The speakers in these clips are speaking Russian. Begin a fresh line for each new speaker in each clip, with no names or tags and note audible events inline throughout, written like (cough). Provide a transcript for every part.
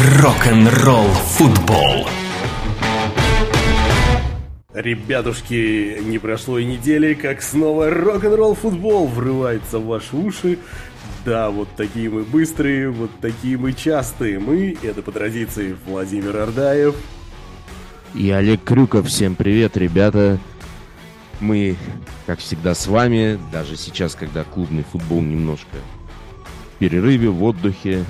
Рок-н-ролл футбол.
Ребятушки, не прошло и недели, как снова рок-н-ролл футбол врывается в ваши уши. Да, вот такие мы быстрые, вот такие мы частые. Мы, это по традиции, Владимир Ордаев.
И Олег Крюков. Всем привет, ребята. Мы, как всегда, с вами. Даже сейчас, когда клубный футбол немножко в перерыве, в отдыхе,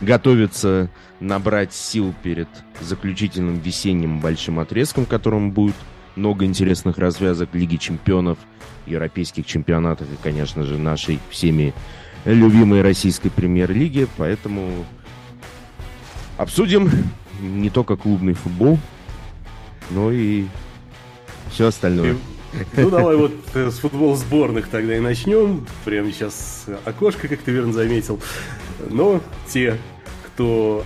готовится набрать сил перед заключительным весенним большим отрезком, в котором будет много интересных развязок Лиги чемпионов, европейских чемпионатов и, конечно же, нашей всеми любимой российской премьер-лиги. Поэтому обсудим не только клубный футбол, но и все остальное.
Ну, давай вот э, с футбол сборных тогда и начнем. Прямо сейчас окошко, как ты верно заметил. Но те, кто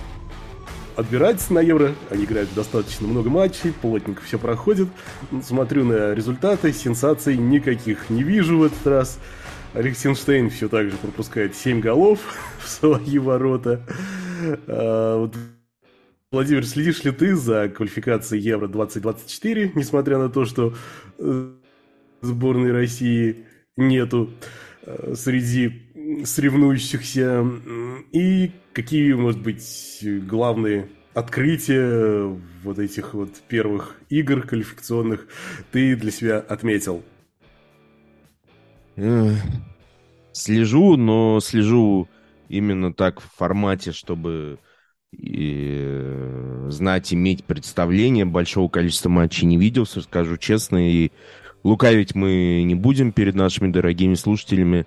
отбирается на Евро. Они играют достаточно много матчей, плотненько все проходит. Смотрю на результаты, сенсаций никаких не вижу в этот раз. Лихтенштейн все так же пропускает 7 голов (laughs) в свои ворота. А, вот, Владимир, следишь ли ты за квалификацией Евро 2024, несмотря на то, что э, сборной России нету э, среди соревнующихся? И какие, может быть, главные открытия вот этих вот первых игр квалификационных ты для себя отметил?
Слежу, но слежу именно так в формате, чтобы и э, знать, иметь представление. Большого количества матчей не видел, скажу честно. И лукавить мы не будем перед нашими дорогими слушателями.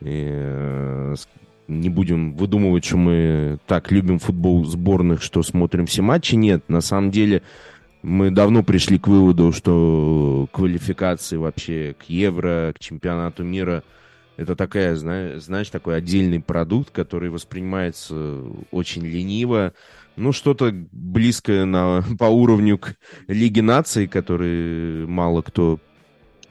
И, э, не будем выдумывать, что мы так любим футбол сборных, что смотрим все матчи. Нет, на самом деле мы давно пришли к выводу, что квалификации вообще к Евро, к чемпионату мира это такая, знаешь, такой отдельный продукт, который воспринимается очень лениво. Ну, что-то близкое на, (laughs) по уровню к Лиге наций, который мало кто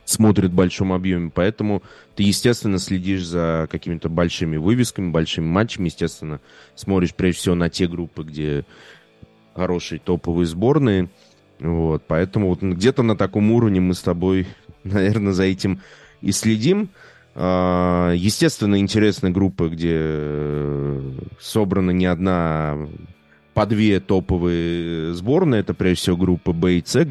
смотрит в большом объеме. Поэтому ты, естественно, следишь за какими-то большими вывесками, большими матчами. Естественно, смотришь прежде всего на те группы, где хорошие топовые сборные. Вот, поэтому вот где-то на таком уровне мы с тобой, (laughs) наверное, за этим и следим. А, естественно, интересные группы, где э, собрана не одна, по две топовые сборные. Это, прежде всего, группа Б и С,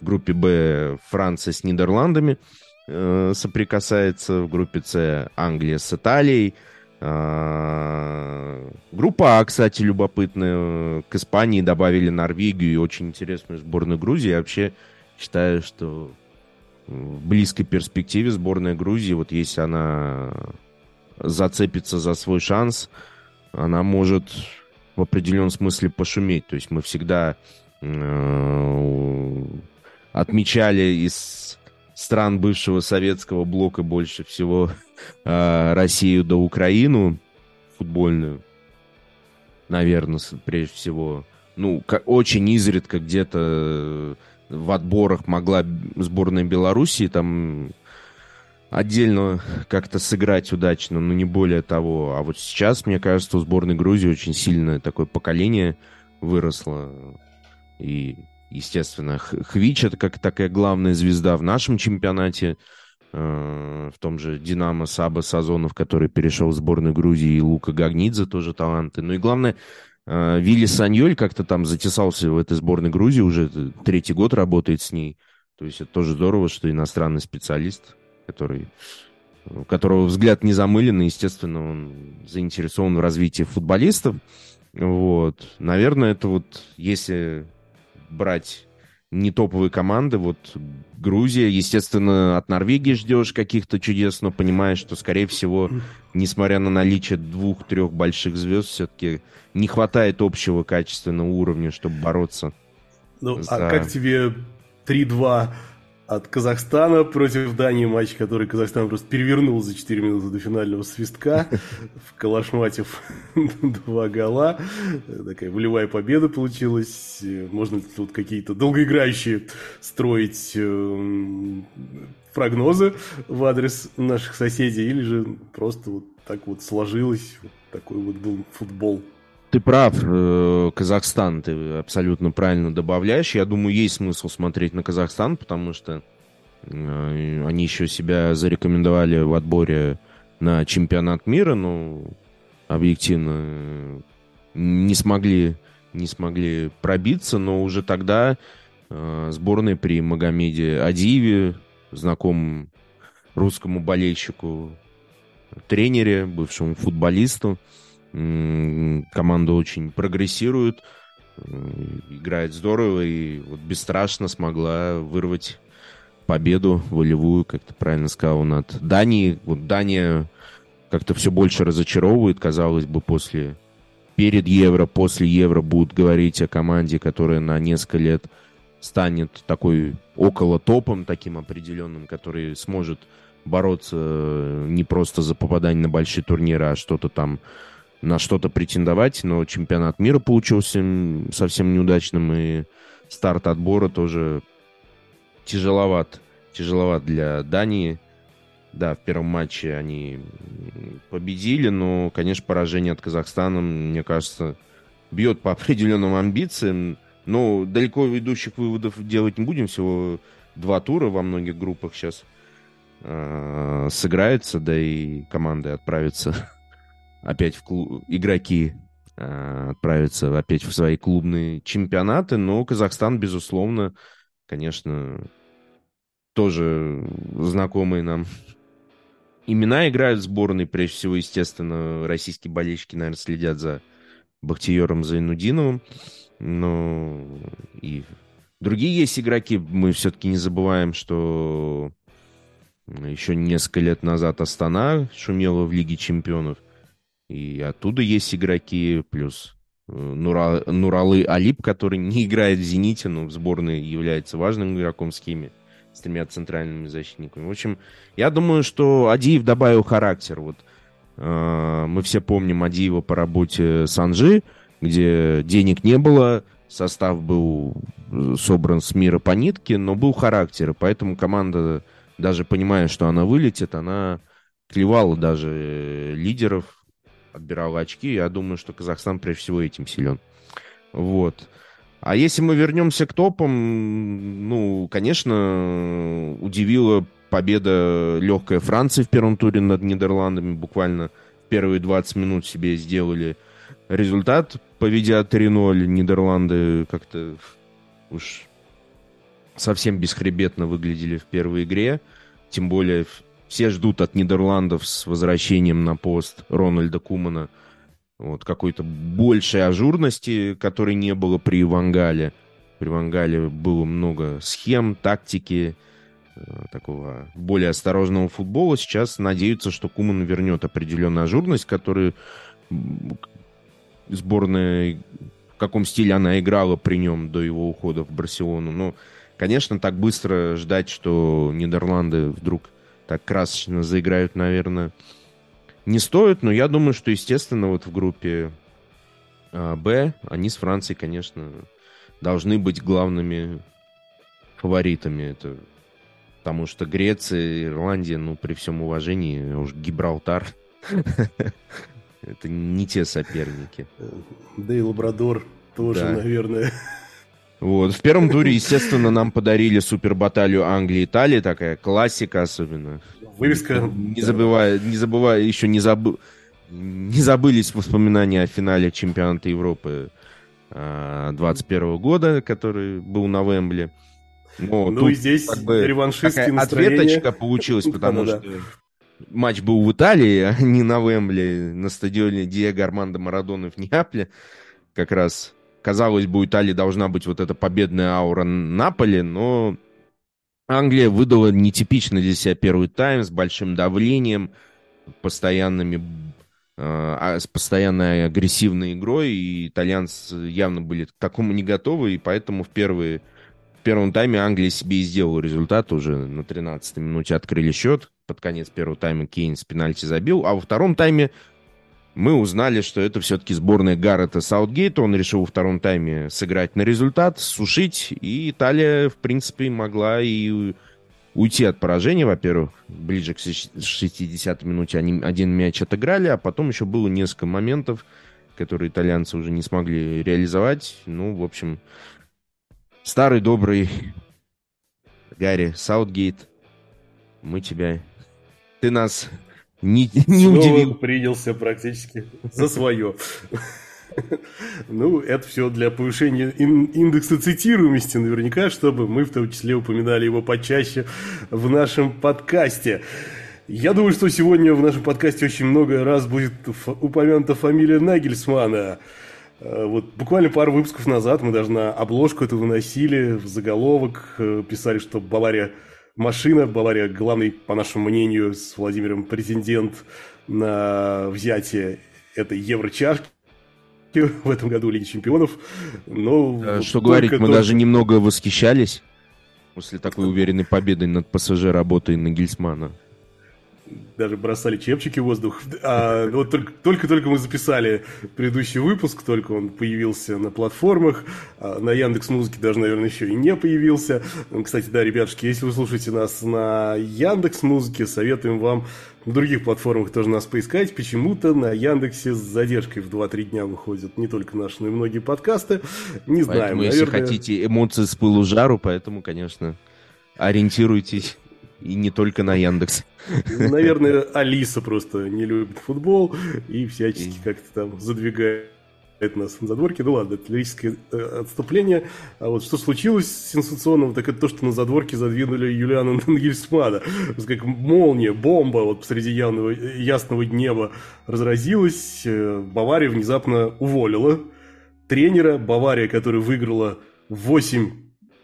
в группе Б Франция с Нидерландами э, соприкасается. В группе С Англия с Италией. Э, группа А, кстати, любопытная. К Испании добавили Норвегию и очень интересную сборную Грузии. Я вообще считаю, что в близкой перспективе сборная Грузии, вот если она зацепится за свой шанс, она может в определенном смысле пошуметь. То есть мы всегда э, отмечали из стран бывшего советского блока больше всего э, Россию да Украину футбольную, наверное, прежде всего. Ну, очень изредка где-то э, в отборах могла сборная Белоруссии там отдельно как-то сыграть удачно, но не более того. А вот сейчас, мне кажется, у сборной Грузии очень сильное такое поколение выросло. И естественно, Хвич это как такая главная звезда в нашем чемпионате, э, в том же Динамо Саба Сазонов, который перешел в сборную Грузии, и Лука Гагнидзе тоже таланты. Ну и главное, э, Вилли Саньоль как-то там затесался в этой сборной Грузии, уже третий год работает с ней. То есть это тоже здорово, что иностранный специалист, который у которого взгляд не замылен, и, естественно, он заинтересован в развитии футболистов. Вот. Наверное, это вот, если брать не топовые команды. Вот Грузия, естественно, от Норвегии ждешь каких-то чудес, но понимаешь, что, скорее всего, несмотря на наличие двух-трех больших звезд, все-таки не хватает общего качественного уровня, чтобы бороться.
Ну, а за... а как тебе 3-2 от Казахстана против Дании матч, который Казахстан просто перевернул за 4 минуты до финального свистка, в Калашматев два гола. Такая волевая победа получилась. Можно тут какие-то долгоиграющие строить э, прогнозы в адрес наших соседей, или же просто вот так вот сложилось, вот такой вот был футбол.
Ты прав, э, Казахстан, ты абсолютно правильно добавляешь. Я думаю, есть смысл смотреть на Казахстан, потому что э, они еще себя зарекомендовали в отборе на чемпионат мира, но объективно не смогли, не смогли пробиться, но уже тогда э, сборная при Магомеде Адиеве, знакомому русскому болельщику, тренере, бывшему футболисту, команда очень прогрессирует, играет здорово и вот бесстрашно смогла вырвать победу волевую, как ты правильно сказал, над Данией. Вот Дания как-то все больше разочаровывает, казалось бы, после перед Евро, после Евро будут говорить о команде, которая на несколько лет станет такой около топом таким определенным, который сможет бороться не просто за попадание на большие турниры, а что-то там на что-то претендовать, но чемпионат мира получился совсем неудачным, и старт отбора тоже тяжеловат. Тяжеловат для Дании. Да, в первом матче они победили, но, конечно, поражение от Казахстана, мне кажется, бьет по (laughs) определенным амбициям. Но далеко идущих выводов делать не будем. Всего два тура во многих группах сейчас э, сыграются, да и команды отправятся (laughs) опять в клуб... игроки э, отправятся опять в свои клубные чемпионаты. Но Казахстан, безусловно, конечно, тоже знакомые нам имена играют в сборной. Прежде всего, естественно, российские болельщики, наверное, следят за Бахтиером Зайнудиновым. Но и другие есть игроки. Мы все-таки не забываем, что еще несколько лет назад Астана шумела в Лиге чемпионов. И оттуда есть игроки, плюс э, Нура, Нуралы Алип, который (laughs) не играет в «Зените», но в сборной является важным игроком с кеми, с тремя центральными защитниками. В общем, я думаю, что Адиев добавил характер. Вот э, мы все помним Адиева по работе с Анжи, где денег не было, состав был э, собран с мира по нитке, но был характер, и поэтому команда, даже понимая, что она вылетит, она клевала даже э, лидеров, отбирал очки. Я думаю, что Казахстан прежде всего этим силен. Вот. А если мы вернемся к топам, ну, конечно, удивила победа легкая Франции в первом туре над Нидерландами. Буквально первые 20 минут себе сделали результат, поведя 3-0. Нидерланды как-то уж совсем бесхребетно выглядели в первой игре. Тем более все ждут от Нидерландов с возвращением на пост Рональда Кумана вот, какой-то большей ажурности, которой не было при Вангале. При Вангале было много схем, тактики, э, такого более осторожного футбола. Сейчас надеются, что Куман вернет определенную ажурность, которую сборная, в каком стиле она играла при нем до его ухода в Барселону. Но, конечно, так быстро ждать, что Нидерланды вдруг так красочно заиграют, наверное, не стоит. Но я думаю, что, естественно, вот в группе а, Б они с Францией, конечно, должны быть главными фаворитами. Это потому что Греция, Ирландия, ну, при всем уважении, уж Гибралтар, (laughs) это не те соперники.
Да и Лабрадор тоже, наверное.
Вот. В первом туре, естественно, нам подарили супер баталию Англии и Италии, такая классика особенно.
Вывеска.
Не забывая, не забывая, еще не забыл, не забылись воспоминания о финале чемпионата Европы 21 а, года, который был на Вембле.
Но ну и здесь как бы реваншистские
настроения. Ответочка получилась, (laughs) потому что матч был в Италии, а не на Вембле, на стадионе Диего Армандо Марадоны в Неаполе. Как раз Казалось бы, у Италии должна быть вот эта победная аура Наполи, но Англия выдала нетипичный для себя первый тайм с большим давлением, постоянными э, с постоянной агрессивной игрой, и итальянцы явно были к такому не готовы, и поэтому в, первые, в первом тайме Англия себе и сделала результат, уже на 13-й минуте открыли счет, под конец первого тайма Кейн с пенальти забил, а во втором тайме мы узнали, что это все-таки сборная Гаррета Саутгейта. Он решил во втором тайме сыграть на результат, сушить. И Италия, в принципе, могла и уйти от поражения. Во-первых, ближе к 60-й минуте они один мяч отыграли, а потом еще было несколько моментов, которые итальянцы уже не смогли реализовать. Ну, в общем, старый добрый Гарри Саутгейт, мы тебя... Ты нас не, (laughs) не удивил.
принялся практически за свое. Ну, это все для повышения индекса цитируемости наверняка, чтобы мы в том числе упоминали его почаще в нашем подкасте. Я думаю, что сегодня в нашем подкасте очень много раз будет упомянута фамилия Нагельсмана. Э, вот буквально пару выпусков назад мы даже на обложку это выносили, в заголовок э, писали, что Бавария машина, Бавария главный, по нашему мнению, с Владимиром претендент на взятие этой еврочашки в этом году Лиги Чемпионов. Но
э, что говорить, мы только... даже немного восхищались после такой уверенной победы над ПСЖ работой Нагельсмана
даже бросали чепчики в воздух. А, вот только-только мы записали предыдущий выпуск, только он появился на платформах. А, на Яндекс Музыке даже, наверное, еще и не появился. Кстати, да, ребятушки, если вы слушаете нас на Яндекс Музыке, советуем вам на других платформах тоже нас поискать. Почему-то на Яндексе с задержкой в 2-3 дня выходят не только наши, но и многие подкасты. Не знаю,
Поэтому, наверное... если хотите эмоции с пылу жару, поэтому, конечно, ориентируйтесь и не только на Яндекс.
Ну, наверное, Алиса просто не любит футбол и всячески как-то там задвигает нас на задворке. Ну ладно, это лирическое э, отступление. А вот что случилось сенсационного, так это то, что на задворке задвинули Юлиана Нангельсмана. Как молния, бомба вот среди явного, ясного неба разразилась. Э, Бавария внезапно уволила тренера. Бавария, которая выиграла 8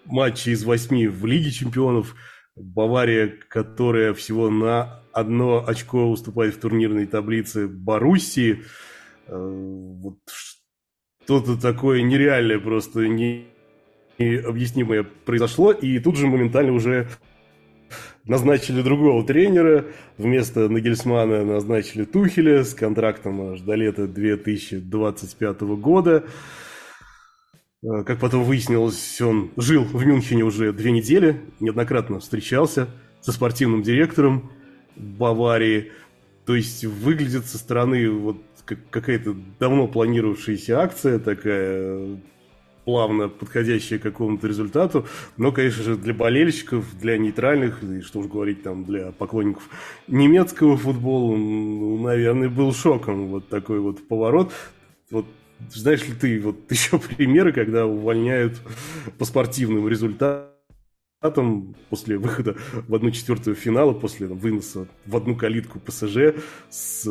матчей из 8 в Лиге чемпионов – Бавария, которая всего на одно очко уступает в турнирной таблице Боруссии. Э, вот что-то такое нереальное, просто не, необъяснимое произошло. И тут же моментально уже назначили другого тренера. Вместо Нагельсмана назначили Тухеля с контрактом аж до лета 2025 года. Э, как потом выяснилось, он жил в Мюнхене уже две недели, неоднократно встречался со спортивным директором Баварии. То есть выглядит со стороны вот как какая-то давно планировавшаяся акция такая, плавно подходящая к какому-то результату. Но, конечно же, для болельщиков, для нейтральных, и что уж говорить там для поклонников немецкого футбола, ну, наверное, был шоком вот такой вот поворот. Вот знаешь ли ты вот (laughs) еще примеры, когда увольняют по спортивным результатам после выхода в одну четвертую финала, после там, выноса в одну калитку ПСЖ с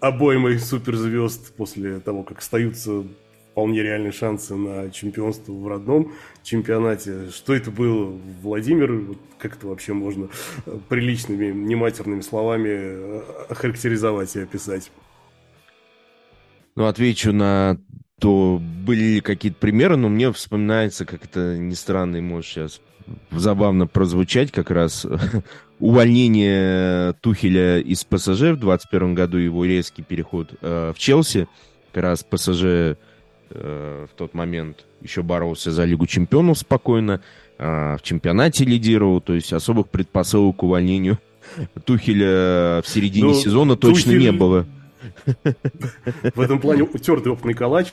обоймой суперзвезд, после того, как остаются вполне реальные шансы на чемпионство в родном чемпионате. Что это было, Владимир? Как это вообще можно приличными, нематерными словами охарактеризовать и описать?
Ну, отвечу на то, были ли какие-то примеры, но мне вспоминается, как это ни странно и может сейчас забавно прозвучать, как раз (laughs) увольнение Тухеля из ПСЖ в 2021 году, его резкий переход э, в Челси. Как раз ПСЖ э, в тот момент еще боролся за Лигу Чемпионов спокойно, э, в чемпионате лидировал, то есть особых предпосылок к увольнению (laughs) Тухеля в середине ну, сезона точно Тухель... не было.
В этом плане утертый опытный калач.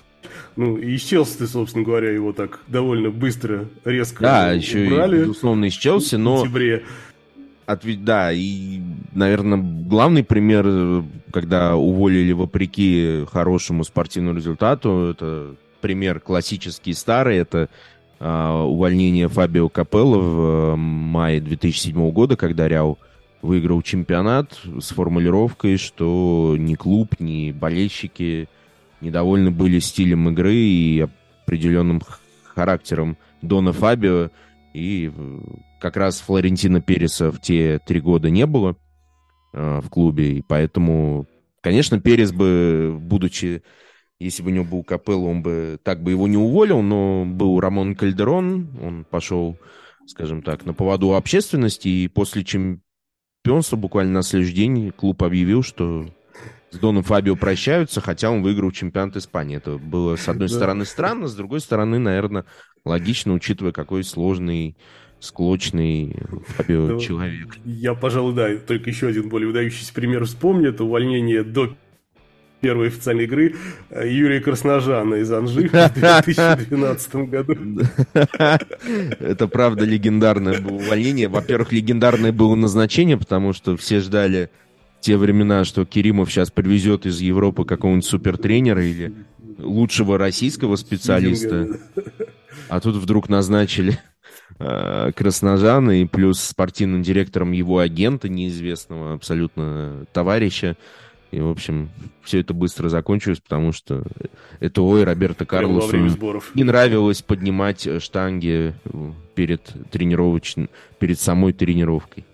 Ну, и из Челси, собственно говоря, его так довольно быстро, резко
Да, еще убрали, и, безусловно, из Челси, но... В сентябре. От, да, и, наверное, главный пример, когда уволили вопреки хорошему спортивному результату, это пример классический старый, это э, увольнение Фабио Капелло в э, мае 2007 года, когда Реал выиграл чемпионат с формулировкой, что ни клуб, ни болельщики недовольны были стилем игры и определенным характером Дона Фабио. И как раз Флорентина Переса в те три года не было э, в клубе. И поэтому, конечно, Перес бы, будучи, если бы у него был Капелло, он бы так бы его не уволил, но был Рамон Кальдерон, он пошел, скажем так, на поводу общественности, и после чем чемпионства буквально на следующий день клуб объявил, что с Доном Фабио прощаются, хотя он выиграл чемпионат Испании. Это было, с одной стороны, странно, с другой стороны, наверное, логично, учитывая, какой сложный склочный Фабио ну, человек.
Я, пожалуй, да, только еще один более выдающийся пример вспомню. Это увольнение до первой официальной игры э, Юрия Красножана из Анжи в (laughs) 2012 году. (laughs)
Это правда легендарное было увольнение. Во-первых, легендарное было назначение, потому что все ждали те времена, что Керимов сейчас привезет из Европы какого-нибудь супертренера или лучшего российского специалиста. А тут вдруг назначили э, Красножана и плюс спортивным директором его агента, неизвестного абсолютно товарища. И, в общем, все это быстро закончилось, потому что это ой Роберто Карлосу не нравилось поднимать штанги перед тренировочным, перед самой тренировкой.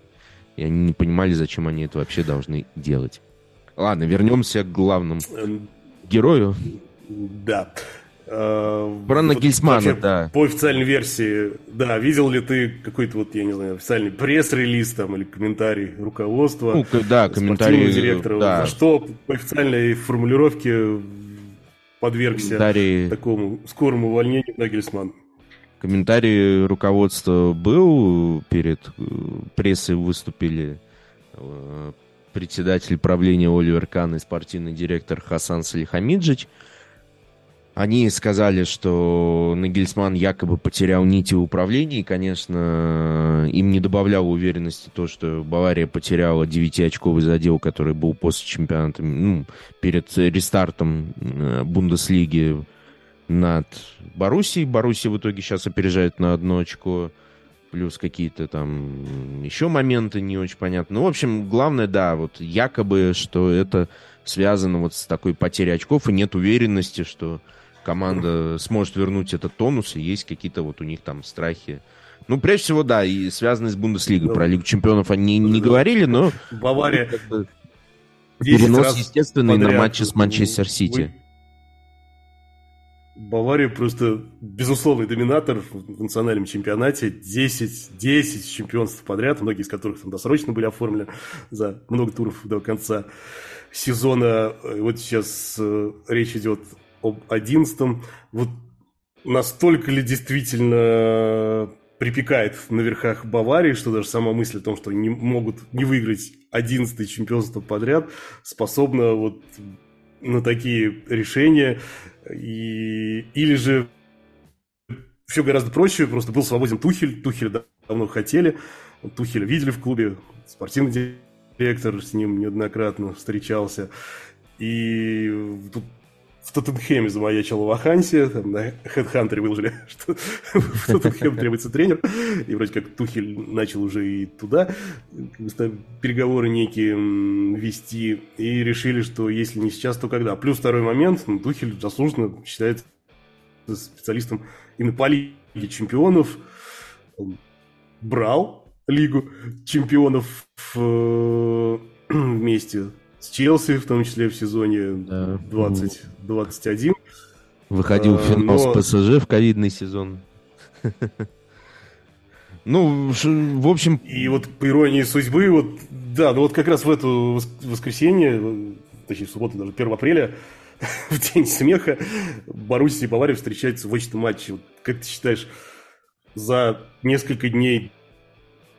И они не понимали, зачем они это вообще должны делать. Ладно, вернемся к главному эм, герою.
Да.
Э, Про Нагельсмана, да.
По официальной версии, да, видел ли ты какой-то вот, я не знаю, официальный пресс-релиз там или комментарий руководства? Ну,
да, комментарий
директора. Да. За что по официальной формулировке подвергся комментарий... такому скорому увольнению Нагельсман?
Комментарий руководства был перед э, прессой выступили э, председатель правления Оливер Кан и спортивный директор Хасан Салихамиджич. Они сказали, что Нагельсман якобы потерял нити управления, и, конечно, им не добавляло уверенности то, что Бавария потеряла 9-очковый задел, который был после чемпионата, ну, перед рестартом э, Бундеслиги над Боруссией. Боруссия в итоге сейчас опережает на одно очко. Плюс какие-то там еще моменты не очень понятны. Ну, в общем, главное, да, вот якобы, что это связано вот с такой потерей очков, и нет уверенности, что команда сможет вернуть этот тонус, и есть какие-то вот у них там страхи. Ну, прежде всего, да, и связанные с Бундеслигой. Ну, Про Лигу чемпионов они не говорили, но...
Бавария...
Перенос, естественный, на матче с Манчестер Сити.
Бавария просто безусловный доминатор в национальном чемпионате. 10, 10 чемпионств подряд, многие из которых там досрочно были оформлены за много туров до конца сезона. Вот сейчас э, речь идет об одиннадцатом. Вот настолько ли действительно припекает на верхах Баварии, что даже сама мысль о том, что они не могут не выиграть одиннадцатое чемпионство подряд, способна вот на такие решения. И... Или же все гораздо проще, просто был свободен Тухель, Тухель давно хотели, Тухеля видели в клубе, спортивный директор с ним неоднократно встречался. И тут в Тоттенхеме замаячила вакансия, там на HeadHunter выложили, (laughs) что в Тоттенхем требуется тренер, и вроде как Тухель начал уже и туда переговоры некие вести, и решили, что если не сейчас, то когда. Плюс второй момент, ну, Тухель заслуженно считается специалистом именно по Лиге чемпионов, Он брал Лигу чемпионов э, (clears throat) вместе с Челси, в том числе в сезоне да. 2021.
Выходил в финал Но... с ПСЖ в ковидный сезон. (laughs) Ну, в общем...
И вот по иронии судьбы, вот, да, ну вот как раз в это воскресенье, точнее, в субботу, даже 1 апреля, (laughs) в день смеха, Боруссия и Бавария встречаются в очном матче. Вот, как ты считаешь, за несколько дней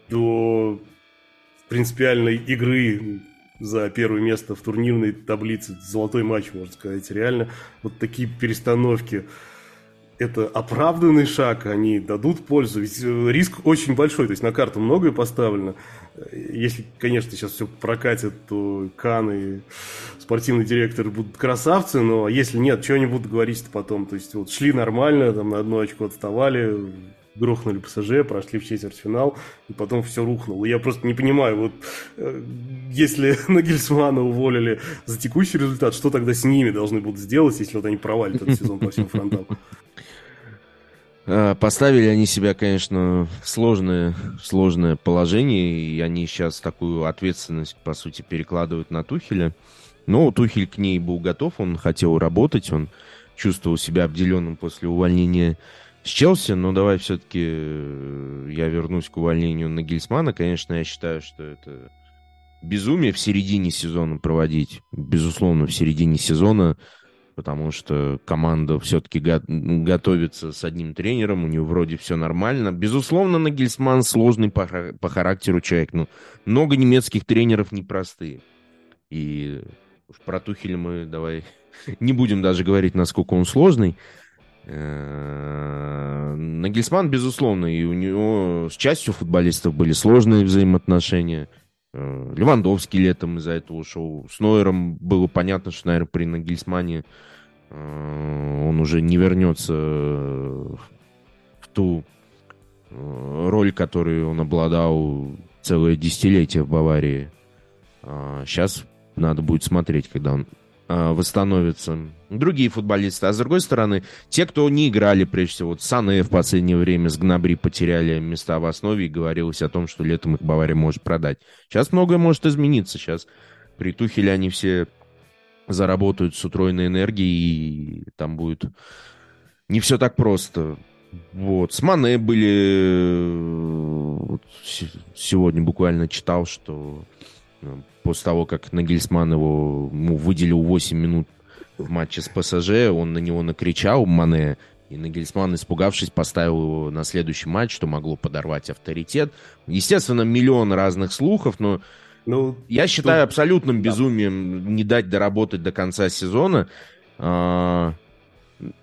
до принципиальной игры за первое место в турнирной таблице. Золотой матч, можно сказать. Реально вот такие перестановки. Это оправданный шаг, они дадут пользу. Ведь э, риск очень большой, то есть на карту многое поставлено. Если, конечно, сейчас все прокатит, то Кан и спортивный директор будут красавцы, но если нет, что они будут говорить-то потом? То есть вот шли нормально, там на одно очко отставали, грохнули ПСЖ, прошли в четвертьфинал, и потом все рухнуло. Я просто не понимаю, вот э, если (laughs) Нагельсмана уволили за текущий результат, что тогда с ними должны будут сделать, если вот они провалят этот сезон по всем фронтам? (laughs)
А, поставили они себя, конечно, в сложное, сложное положение, и они сейчас такую ответственность, по сути, перекладывают на Тухеля. Но Тухель к ней был готов, он хотел работать, он чувствовал себя обделенным после увольнения с Челси, но давай все-таки э, я вернусь к увольнению Нагельсмана. Конечно, я считаю, что это безумие в середине сезона проводить. Безусловно, в середине сезона, потому что команда все-таки го- готовится с одним тренером, у него вроде все нормально. Безусловно, Нагельсман сложный по, по характеру человек. но много немецких тренеров непростые. И Уж про Тухеля мы давай (laughs) не будем даже говорить, насколько он сложный. Э, Нагельсман, безусловно, и у него с частью футболистов были сложные взаимоотношения. Э, Левандовский летом из-за этого ушел. С Нойером было понятно, что, наверное, при Нагельсмане э, он уже не вернется в ту роль, которую он обладал целое десятилетие в Баварии. Сейчас а надо будет смотреть, когда он а, восстановится. Другие футболисты. А с другой стороны, те, кто не играли, прежде всего, вот Сане в последнее время с Гнабри потеряли места в основе и говорилось о том, что летом их Бавария может продать. Сейчас многое может измениться. Сейчас при Тухеле они все заработают с утроенной энергией, и там будет не все так просто. Вот. С Мане были... Вот, сегодня буквально читал, что ну, после того, как Нагельсман его ему выделил 8 минут в матче с ПСЖ, он на него накричал, Мане, и Нагельсман, испугавшись, поставил его на следующий матч, что могло подорвать авторитет. Естественно, миллион разных слухов, но ну, я считаю тут... абсолютным безумием да. не дать доработать до конца сезона. А,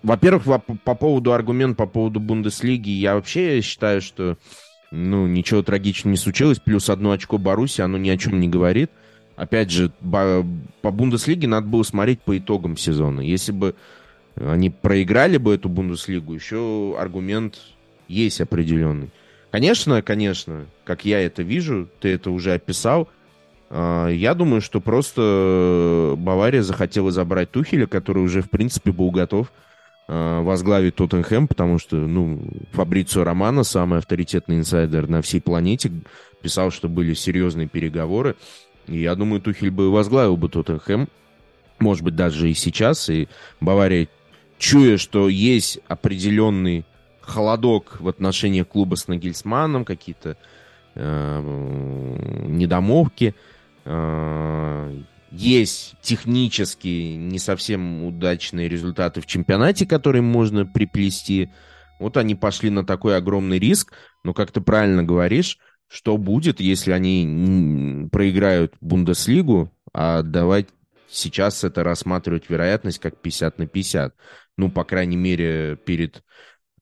во-первых, по, по поводу аргумента по поводу Бундеслиги, я вообще считаю, что ну, ничего трагичного не случилось. Плюс одно очко Баруси, оно ни о чем не говорит. Опять же, по Бундеслиге надо было смотреть по итогам сезона. Если бы они проиграли бы эту Бундеслигу, еще аргумент есть определенный. Конечно, конечно, как я это вижу, ты это уже описал. А, я думаю, что просто Бавария захотела забрать Тухеля, который уже, в принципе, был готов а, возглавить Тоттенхэм, потому что, ну, Фабрицио Романо, самый авторитетный инсайдер на всей планете, писал, что были серьезные переговоры. Я думаю, Тухель бы возглавил бы Тоттенхэм, может быть, даже и сейчас. И Бавария, чуя, что есть определенный холодок в отношении клуба с Нагельсманом, какие-то э, недомовки, э, есть технически не совсем удачные результаты в чемпионате, которые можно приплести. Вот они пошли на такой огромный риск, но, как ты правильно говоришь, что будет, если они проиграют Бундеслигу, а давать сейчас это рассматривать вероятность как 50 на 50. Ну, по крайней мере, перед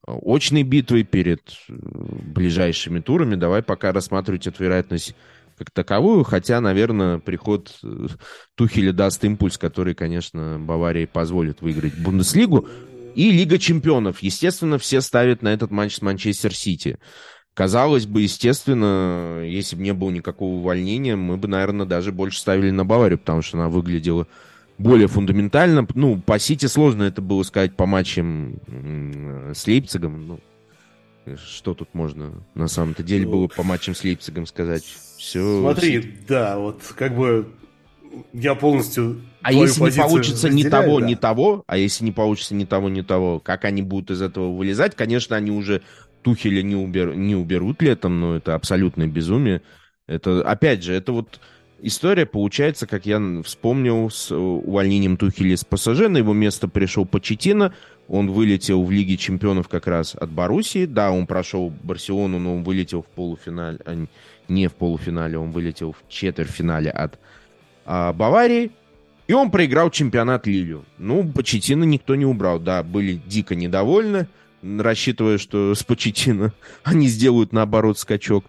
э, очной битвой, перед э, ближайшими турами, давай пока рассматривать эту вероятность как таковую, хотя, наверное, приход э, Тухеля даст импульс, который, конечно, Баварии позволит выиграть Бундеслигу. И Лига чемпионов. Естественно, все ставят на этот матч с Манчестер Сити. Казалось бы, естественно, если бы не было никакого увольнения, мы бы, наверное, даже больше ставили на Баварию, потому что она выглядела более фундаментально. Ну, по Сити сложно это было сказать по матчам с Лейпцигом. Ну, что тут можно на самом-то деле было по матчам с Лейпцигом сказать? Все.
Смотри, да, вот как бы я полностью.
А если не получится ни того, да. ни того, а если не получится ни того, ни того, как они будут из этого вылезать, конечно, они уже Тухеля не, убер, не уберут летом, но это абсолютное безумие. Это, опять же, это вот история получается, как я вспомнил, с увольнением Тухеля с ПСЖ. На его место пришел Почетина. Он вылетел в Лиге чемпионов как раз от Боруссии. Да, он прошел Барселону, но он вылетел в полуфинале, а не в полуфинале, он вылетел в четвертьфинале от а, Баварии. И он проиграл чемпионат Лилю. Ну, Почетина никто не убрал. Да, были дико недовольны рассчитывая, что с Почетина (laughs) они сделают, наоборот, скачок.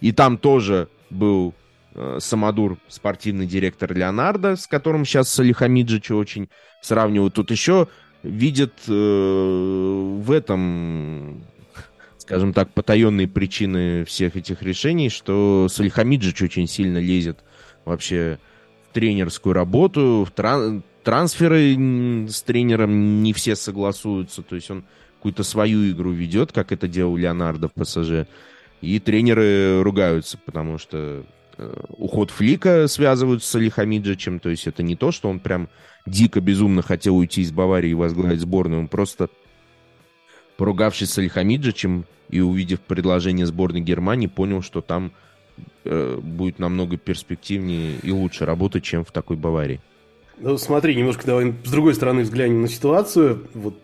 И там тоже был э, Самодур, спортивный директор Леонардо, с которым сейчас Салихамиджича очень сравнивают. Тут еще видят э, в этом, скажем так, потаенные причины всех этих решений, что Салихамиджич очень сильно лезет вообще в тренерскую работу, в тран трансферы с тренером не все согласуются, то есть он какую-то свою игру ведет, как это делал Леонардо в ПСЖ. И тренеры ругаются, потому что э, уход Флика связывают с Алихамиджичем, то есть это не то, что он прям дико безумно хотел уйти из Баварии и возглавить сборную, он просто поругавшись с Алихамиджичем и увидев предложение сборной Германии, понял, что там э, будет намного перспективнее и лучше работать, чем в такой Баварии.
Ну, смотри, немножко давай с другой стороны взглянем на ситуацию. Вот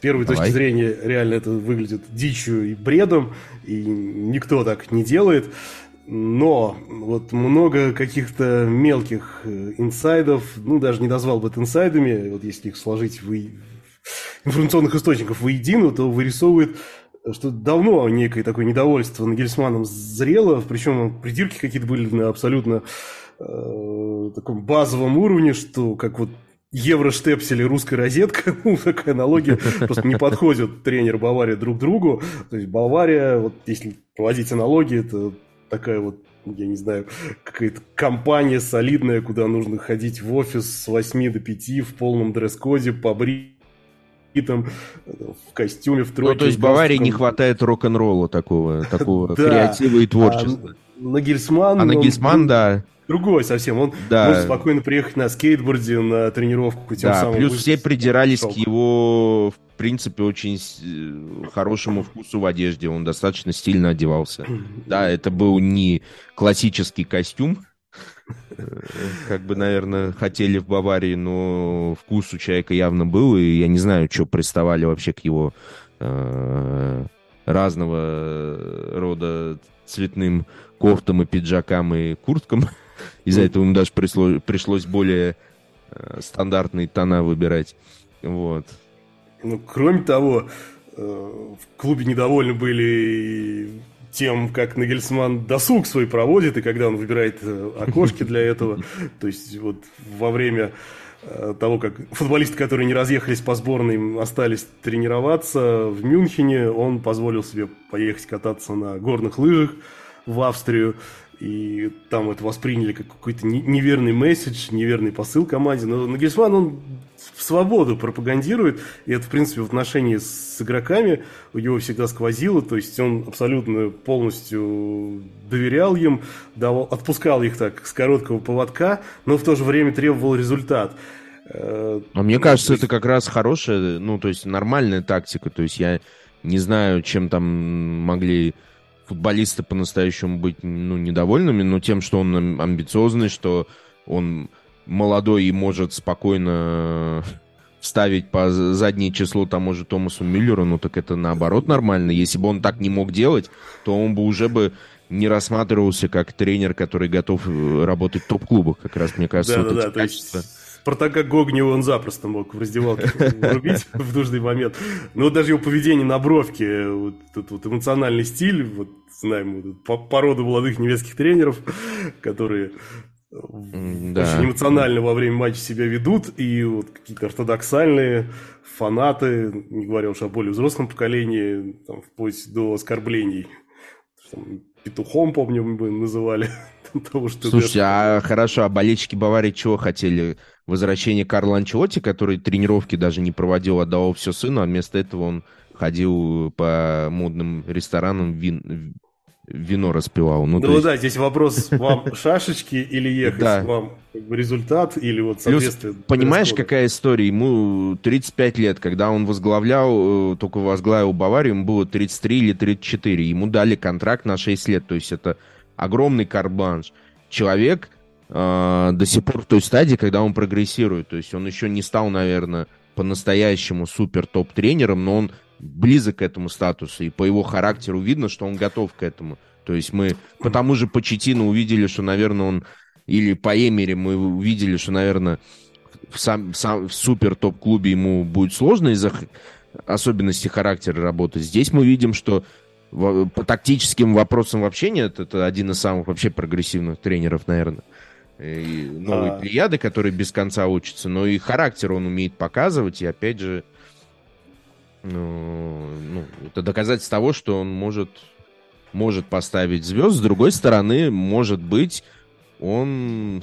первой Давай. точки зрения реально это выглядит дичью и бредом, и никто так не делает. Но вот много каких-то мелких э, инсайдов, ну, даже не назвал бы это инсайдами, вот если их сложить в информационных источников воедино, то вырисовывает, что давно некое такое недовольство Нагельсманом зрело, причем придирки какие-то были на абсолютно э, таком базовом уровне, что как вот евроштепсель и русская розетка, (laughs) ну, такая аналогия просто не подходит тренер Бавария друг другу. То есть Бавария, вот если проводить аналогии, это такая вот я не знаю, какая-то компания солидная, куда нужно ходить в офис с 8 до 5 в полном дресс-коде, побритым, в костюме, в тройке.
Ну, то есть Баварии не хватает рок-н-ролла такого, (laughs) такого креатива и творчества.
А Нагельсман...
А Нагельсман, да,
другой совсем. Он да. может спокойно приехать на скейтборде на тренировку.
Тем да, самым плюс все придирались к его, в принципе, очень э, хорошему вкусу в одежде. Он достаточно стильно одевался. Да, это был не классический костюм, э, как бы, наверное, хотели в Баварии, но вкус у человека явно был, и я не знаю, что приставали вообще к его э, разного рода цветным кофтам и пиджакам и курткам. Из-за этого ему даже пришло, пришлось более э, стандартные тона выбирать. Вот.
Ну, кроме того, э, в клубе недовольны были тем, как Нагельсман досуг свой проводит, и когда он выбирает э, окошки для этого. (laughs) То есть вот во время того, как футболисты, которые не разъехались по сборной, остались тренироваться в Мюнхене, он позволил себе поехать кататься на горных лыжах в Австрию и там это восприняли как какой-то неверный месседж, неверный посыл команде. Но Нагельсман, он в свободу пропагандирует, и это, в принципе, в отношении с игроками у него всегда сквозило, то есть он абсолютно полностью доверял им, давал, отпускал их так с короткого поводка, но в то же время требовал результат.
А мне кажется, есть... это как раз хорошая, ну, то есть нормальная тактика, то есть я не знаю, чем там могли футболисты по-настоящему быть ну, недовольными, но тем, что он амбициозный, что он молодой и может спокойно вставить по заднее число тому же Томасу Мюллеру, ну так это наоборот нормально. Если бы он так не мог делать, то он бы уже бы не рассматривался как тренер, который готов э, работать в топ-клубах, как раз, мне кажется,
да, вот да, эти да, качества. То есть Спартака Гогнева он запросто мог в раздевалке врубить (laughs) в нужный момент. Но вот даже его поведение на бровке, вот этот вот эмоциональный стиль, вот знаем вот, породу молодых немецких тренеров, которые да. очень эмоционально во время матча себя ведут, и вот какие-то ортодоксальные фанаты, не говоря уж о более взрослом поколении, там, вплоть до оскорблений. Там, петухом, помню, мы называли. (laughs)
Того, что Слушайте, а хорошо, а болельщики Баварии чего хотели? Возвращение Карла Анчелотти, который тренировки даже не проводил, отдавал все сыну, а вместо этого он ходил по модным ресторанам, вин, вино распивал.
Ну, ну есть... да, здесь вопрос, вам (laughs) шашечки или ехать, да. вам результат или вот соответствие. Плюс,
понимаешь, какая история? Ему 35 лет, когда он возглавлял, э, только возглавил Баварию, ему было 33 или 34. Ему дали контракт на 6 лет, то есть это огромный карбанж. Человек э, до сих пор в той стадии, когда он прогрессирует, то есть он еще не стал, наверное, по-настоящему супер топ-тренером, но он близок к этому статусу, и по его характеру видно, что он готов к этому. То есть мы по тому же Почетину увидели, что, наверное, он... Или по Эмере мы увидели, что, наверное, в, сам, сам, в супер топ-клубе ему будет сложно из-за особенностей характера работать. Здесь мы видим, что по тактическим вопросам вообще нет. Это один из самых вообще прогрессивных тренеров, наверное. И новые а... плеяды, которые без конца учатся, но и характер он умеет показывать, и опять же, ну, ну, это доказательство того, что он может, может поставить звезд. С другой стороны, может быть, он,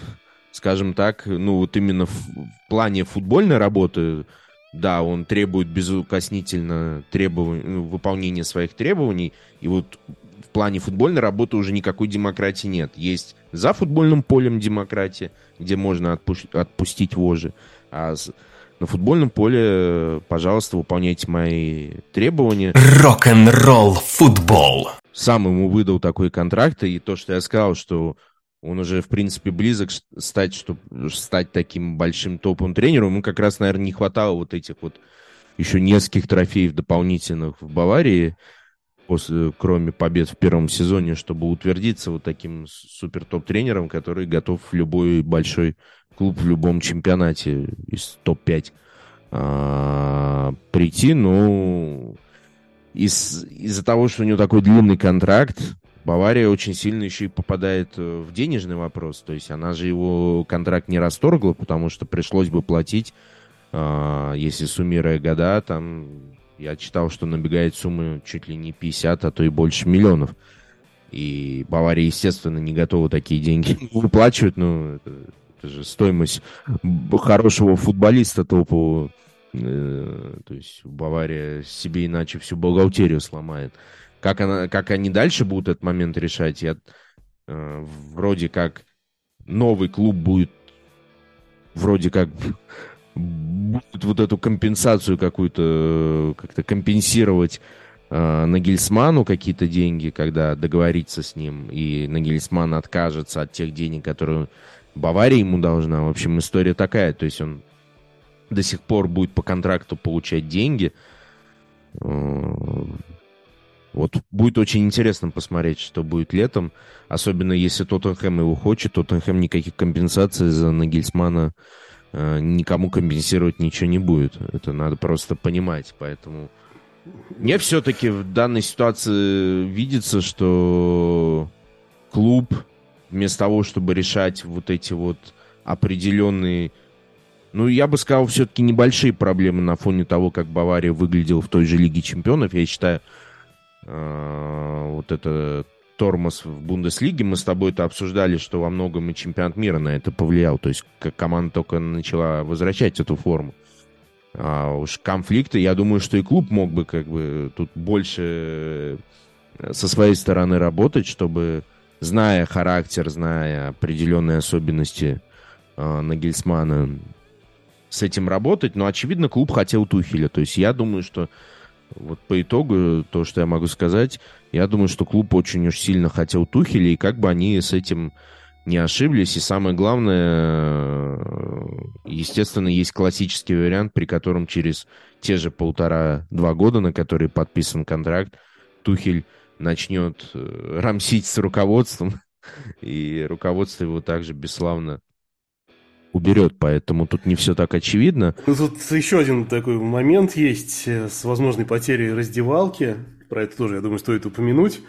скажем так, ну вот именно в, в плане футбольной работы, да, он требует безукоснительно требов... Ну, выполнения своих требований. И вот в плане футбольной работы уже никакой демократии нет. Есть за футбольным полем демократия, где можно отпу... отпустить вожи. А на футбольном поле, пожалуйста, выполняйте мои требования.
Рок-н-ролл футбол.
Сам ему выдал такой контракт, и то, что я сказал, что он уже, в принципе, близок стать, чтобы стать таким большим топом тренером. Ему как раз, наверное, не хватало вот этих вот еще нескольких трофеев дополнительных в Баварии. после, кроме побед в первом сезоне, чтобы утвердиться вот таким супер топ-тренером, который готов в любой большой клуб в любом чемпионате из топ-5 а, прийти, но из, из-за того, что у него такой длинный контракт, Бавария очень сильно еще и попадает э, в денежный вопрос. То есть она же его контракт не расторгла, потому что пришлось бы платить, э, если суммируя года, там я читал, что набегает сумма чуть ли не 50, а то и больше миллионов. И Бавария, естественно, не готова такие деньги (laughs) выплачивать. Это, это же стоимость хорошего футболиста топового. Э, то есть Бавария себе иначе всю бухгалтерию сломает. Как, она, как они дальше будут этот момент решать, я э, вроде как новый клуб будет вроде как будет вот эту компенсацию какую-то как-то компенсировать э, Нагельсману какие-то деньги, когда договориться с ним, и Нагельсман откажется от тех денег, которые Бавария ему должна. В общем, история такая. То есть он до сих пор будет по контракту получать деньги. Вот будет очень интересно посмотреть, что будет летом. Особенно если Тоттенхэм его хочет. Тоттенхэм никаких компенсаций за Нагельсмана э, никому компенсировать ничего не будет. Это надо просто понимать. Поэтому мне все-таки в данной ситуации видится, что клуб вместо того, чтобы решать вот эти вот определенные ну, я бы сказал, все-таки небольшие проблемы на фоне того, как Бавария выглядела в той же Лиге Чемпионов. Я считаю, вот это тормоз в Бундеслиге. Мы с тобой это обсуждали, что во многом и чемпионат мира на это повлиял. То есть команда только начала возвращать эту форму. А уж конфликты, я думаю, что и клуб мог бы как бы тут больше э, со своей стороны работать, чтобы, зная характер, зная определенные особенности э, Нагельсмана, с этим работать. Но, очевидно, клуб хотел Тухеля. То есть я думаю, что вот по итогу, то, что я могу сказать, я думаю, что клуб очень уж сильно хотел Тухеля, и как бы они с этим не ошиблись. И самое главное, естественно, есть классический вариант, при котором через те же полтора-два года, на которые подписан контракт, Тухель начнет э, рамсить с руководством, (laughs) и руководство его также бесславно уберет, поэтому тут не все так очевидно.
Ну, тут еще один такой момент есть э, с возможной потерей раздевалки. Про это тоже, я думаю, стоит упомянуть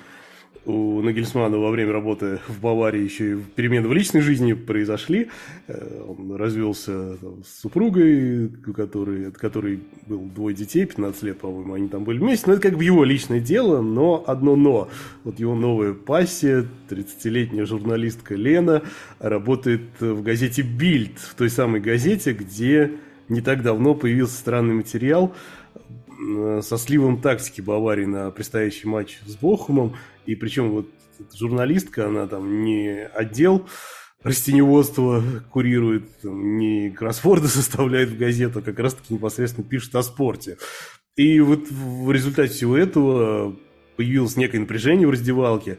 у Нагельсмана во время работы в Баварии еще и перемены в личной жизни произошли. Э, он развелся там, с супругой, у от которой был двое детей, 15 лет, по-моему, они там были вместе. Но это как бы его личное дело, но одно но. Вот его новая пассия, 30-летняя журналистка Лена, работает в газете «Бильд», в той самой газете, где не так давно появился странный материал э, со сливом тактики Баварии на предстоящий матч с Бохумом. И причем вот журналистка, она там не отдел растеневодства курирует, там, не кроссворды (laughs) составляет в газету, а как раз-таки непосредственно пишет о спорте. И вот в результате всего этого появилось некое напряжение в раздевалке.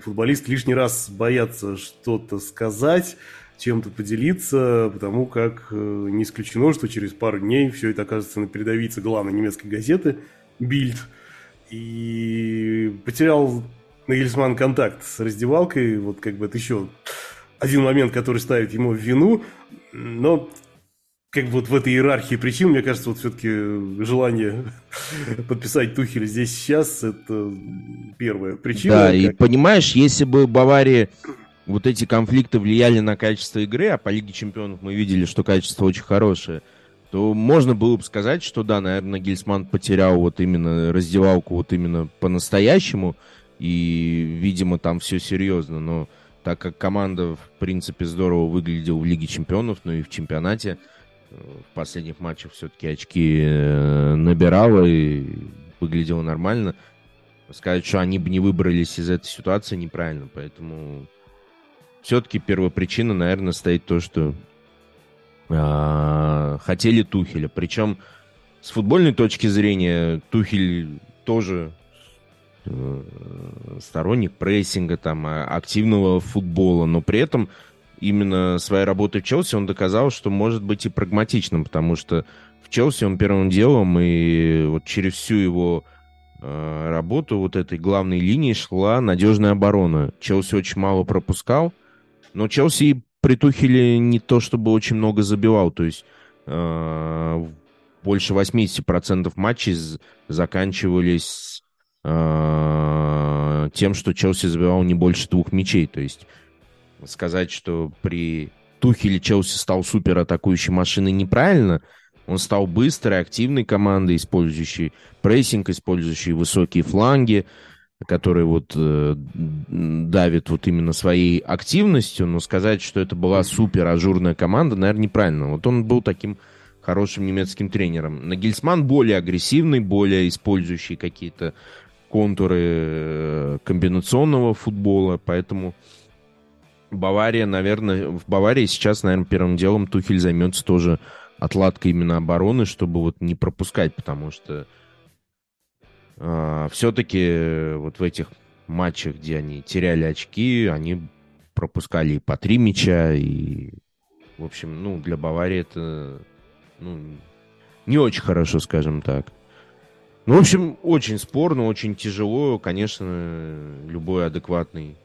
Футболисты лишний раз боятся что-то сказать, чем-то поделиться, потому как э, не исключено, что через пару дней все это окажется на передовице главной немецкой газеты «Бильд», и потерял Нагельсман контакт с раздевалкой. Вот как бы это еще один момент, который ставит ему в вину. Но как бы вот в этой иерархии причин, мне кажется, вот все-таки желание (laughs) подписать Тухеля здесь сейчас, это первая причина.
Да, как... и понимаешь, если бы Бавария вот эти конфликты влияли на качество игры, а по Лиге Чемпионов мы видели, что качество очень хорошее, то можно было бы сказать, что да, наверное, Гельсман потерял вот именно раздевалку вот именно по-настоящему, и, видимо, там все серьезно, но так как команда, в принципе, здорово выглядела в Лиге Чемпионов, но и в чемпионате, э, в последних матчах все-таки очки э, набирала и выглядела нормально. Сказать, что они бы не выбрались из этой ситуации, неправильно. Поэтому все-таки первопричина, наверное, стоит то, что э, хотели Тухеля. Причем с футбольной точки зрения Тухель тоже сторонник прессинга, там, а, активного футбола, но при этом именно своей работой в Челси он доказал, что может быть и прагматичным, потому что в Челси он первым делом и вот через всю его э, э, работу вот этой главной линии шла надежная оборона. Челси очень мало пропускал, но Челси при Тухеле не то чтобы очень много забивал, то есть э, больше 80% матчей заканчивались э, тем, что Челси забивал не больше двух мячей, то есть сказать, что при Тухеле Челси стал супер атакующей машиной неправильно, он стал быстрой, активной командой, использующей прессинг, использующей высокие фланги, которые вот э, давит вот именно своей активностью, но сказать, что это была супер ажурная команда, наверное, неправильно. Вот он был таким хорошим немецким тренером. Нагельсман более агрессивный, более использующий какие-то контуры э, комбинационного футбола, поэтому Бавария, наверное, в Баварии сейчас, наверное, первым делом Тухель займется тоже отладкой именно обороны, чтобы вот не пропускать, потому что э, а, все-таки вот в этих матчах, где они теряли очки, они пропускали и по три мяча, и, в общем, ну, для Баварии это, ну, не очень хорошо, скажем так. Ну, в общем, очень спорно, очень тяжело. Конечно, любой адекватный,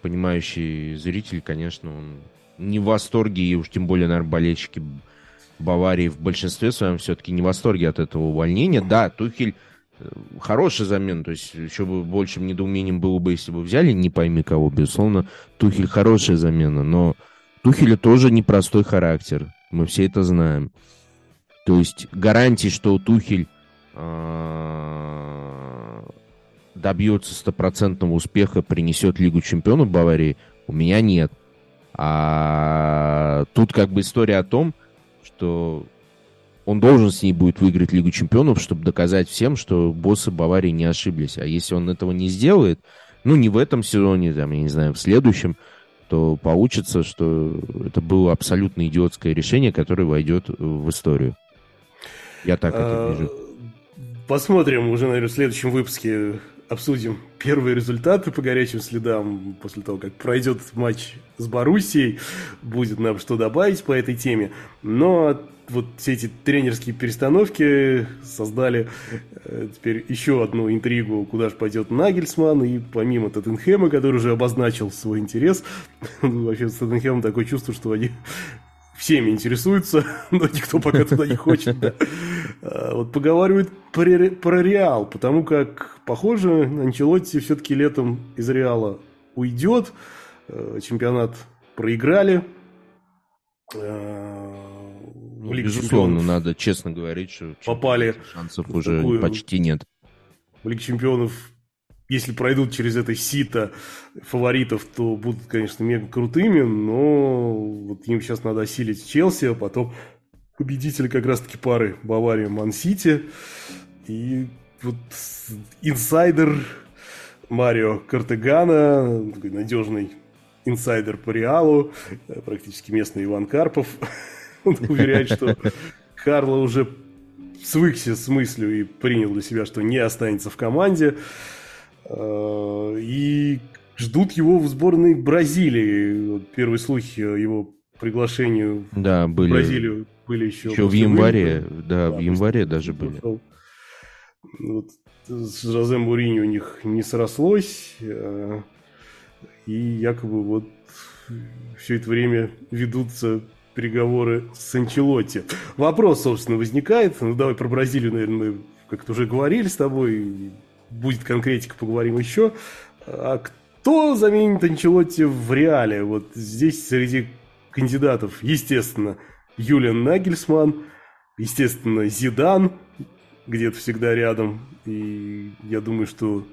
понимающий зритель, конечно, он не в восторге, и уж тем более, наверное, болельщики Баварии в большинстве своем все-таки не в восторге от этого увольнения. Да, Тухель э, хороший замен, то есть еще бы большим недоумением было бы, если бы взяли, не пойми кого, безусловно, Тухель хорошая замена, но Тухеля тоже непростой характер, мы все это знаем. То есть гарантии, что Тухель добьется стопроцентного успеха, принесет Лигу Чемпионов Баварии, у меня нет. А тут как бы история о том, что он должен с ней будет выиграть Лигу Чемпионов, чтобы доказать всем, что боссы Баварии не ошиблись. А если он этого не сделает, ну, не в этом сезоне, там, я не знаю, в следующем, то получится, что это было абсолютно идиотское решение, которое войдет в историю. Я так это а, вижу.
Посмотрим уже, наверное, в следующем выпуске обсудим первые результаты по горячим следам после того, как пройдет матч с Боруссией. Будет нам что добавить по этой теме. Но вот все эти тренерские перестановки создали э, теперь еще одну интригу, куда же пойдет Нагельсман, и помимо Тоттенхэма, который уже обозначил свой интерес, (laughs) вообще с Тоттенхэмом такое чувство, что они всеми интересуются, (laughs) но никто пока туда не хочет. Да. А, вот поговаривают про, про Реал, потому как, похоже, Анчелотти все-таки летом из Реала уйдет. Э, чемпионат проиграли.
Ну, безусловно, надо честно говорить, что
попали
шансов уже такую... почти нет.
В Лиге чемпионов если пройдут через это сито фаворитов, то будут, конечно, мега крутыми, но вот им сейчас надо осилить Челси, а потом победитель как раз-таки пары Бавария Ман-Сити. И вот инсайдер Марио Картегана, такой надежный инсайдер по Реалу, практически местный Иван Карпов, (laughs) он уверяет, что Карло уже свыкся с мыслью и принял для себя, что не останется в команде. Э, и ждут его в сборной Бразилии. Первые слухи о его приглашению
да, были,
в Бразилию были еще...
Еще в январе, да, да, в январе даже были.
Вот, с Жозе Мурини у них не срослось, э, и якобы вот все это время ведутся переговоры с Анчелотти. Вопрос, собственно, возникает. Ну, давай про Бразилию, наверное, мы как-то уже говорили с тобой будет конкретика, поговорим еще. А кто заменит Анчелотти в реале? Вот здесь среди кандидатов, естественно, Юлиан Нагельсман, естественно, Зидан, где-то всегда рядом. И я думаю, что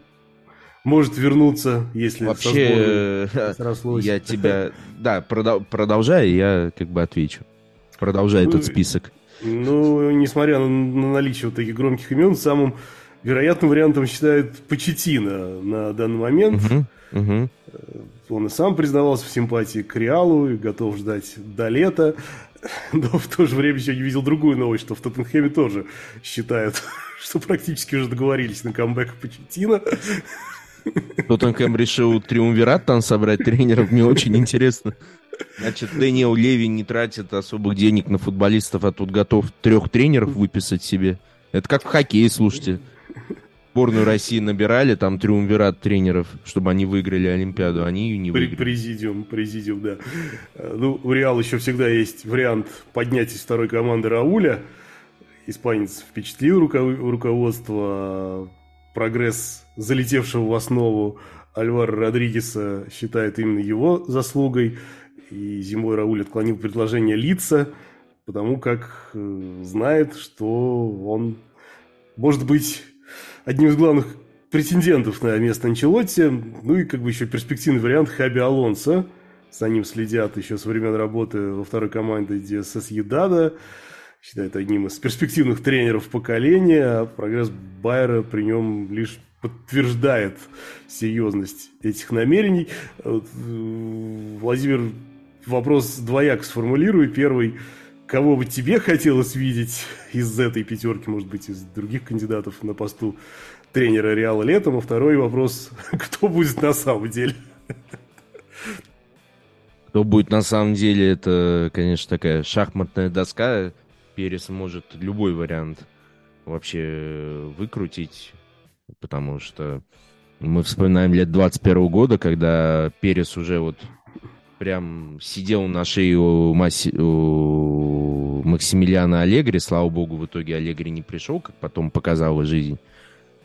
может вернуться, если
Вообще, я тебя... Да, продолжай, я как бы отвечу. Продолжай ну, этот список.
Ну, несмотря на наличие вот таких громких имен, самым вероятным вариантом считают Почетина на данный момент. Угу, угу. Он и сам признавался в симпатии к Реалу и готов ждать до лета. (laughs) Но в то же время сегодня видел другую новость, что в Тоттенхэме тоже считают, (laughs) что практически уже договорились на камбэк Почетина. (laughs)
Тоттенхэм решил триумвират там собрать тренеров, мне очень интересно. Значит, Дэниел Леви не тратит особых денег на футболистов, а тут готов трех тренеров выписать себе. Это как в хоккее, слушайте. Сборную России набирали, там триумвират тренеров, чтобы они выиграли Олимпиаду, они ее не выиграли.
Президиум, президиум, да. Ну, у Реала еще всегда есть вариант поднять из второй команды Рауля. Испанец впечатлил руководство. Прогресс залетевшего в основу Альвара Родригеса считает именно его заслугой. И зимой Рауль отклонил предложение лица, потому как э, знает, что он может быть одним из главных претендентов на место Анчелотти. Ну и как бы еще перспективный вариант Хаби Алонсо. За ним следят еще со времен работы во второй команде ДСС Едада. Считает одним из перспективных тренеров поколения. А прогресс Байера при нем лишь подтверждает серьезность этих намерений. Э, Владимир вопрос двояк сформулирую. Первый – кого бы тебе хотелось видеть из этой пятерки, может быть, из других кандидатов на посту тренера Реала летом? А второй вопрос, (laughs) кто будет на самом деле?
Кто будет на самом деле, это, конечно, такая шахматная доска. Перес может любой вариант вообще выкрутить, потому что мы вспоминаем лет 21 года, когда Перес уже вот прям сидел на шее у, Маси, у Максимилиана Аллегри. Слава богу, в итоге Аллегри не пришел, как потом показала жизнь.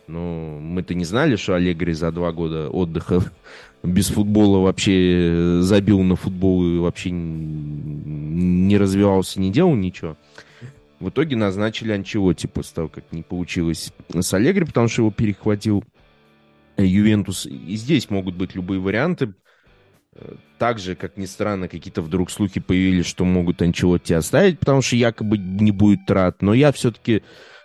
Но мы-то не знали, что Аллегри за два года отдыха (laughs) без футбола вообще забил на футбол и вообще не развивался, не делал ничего. В итоге назначили Анчелоти после того, как не получилось с Аллегри, потому что его перехватил Ювентус. И здесь могут быть любые варианты. Также, как ни странно, какие-то вдруг слухи появились, что могут Анчелотти оставить, потому что якобы не будет трат. Но я все-таки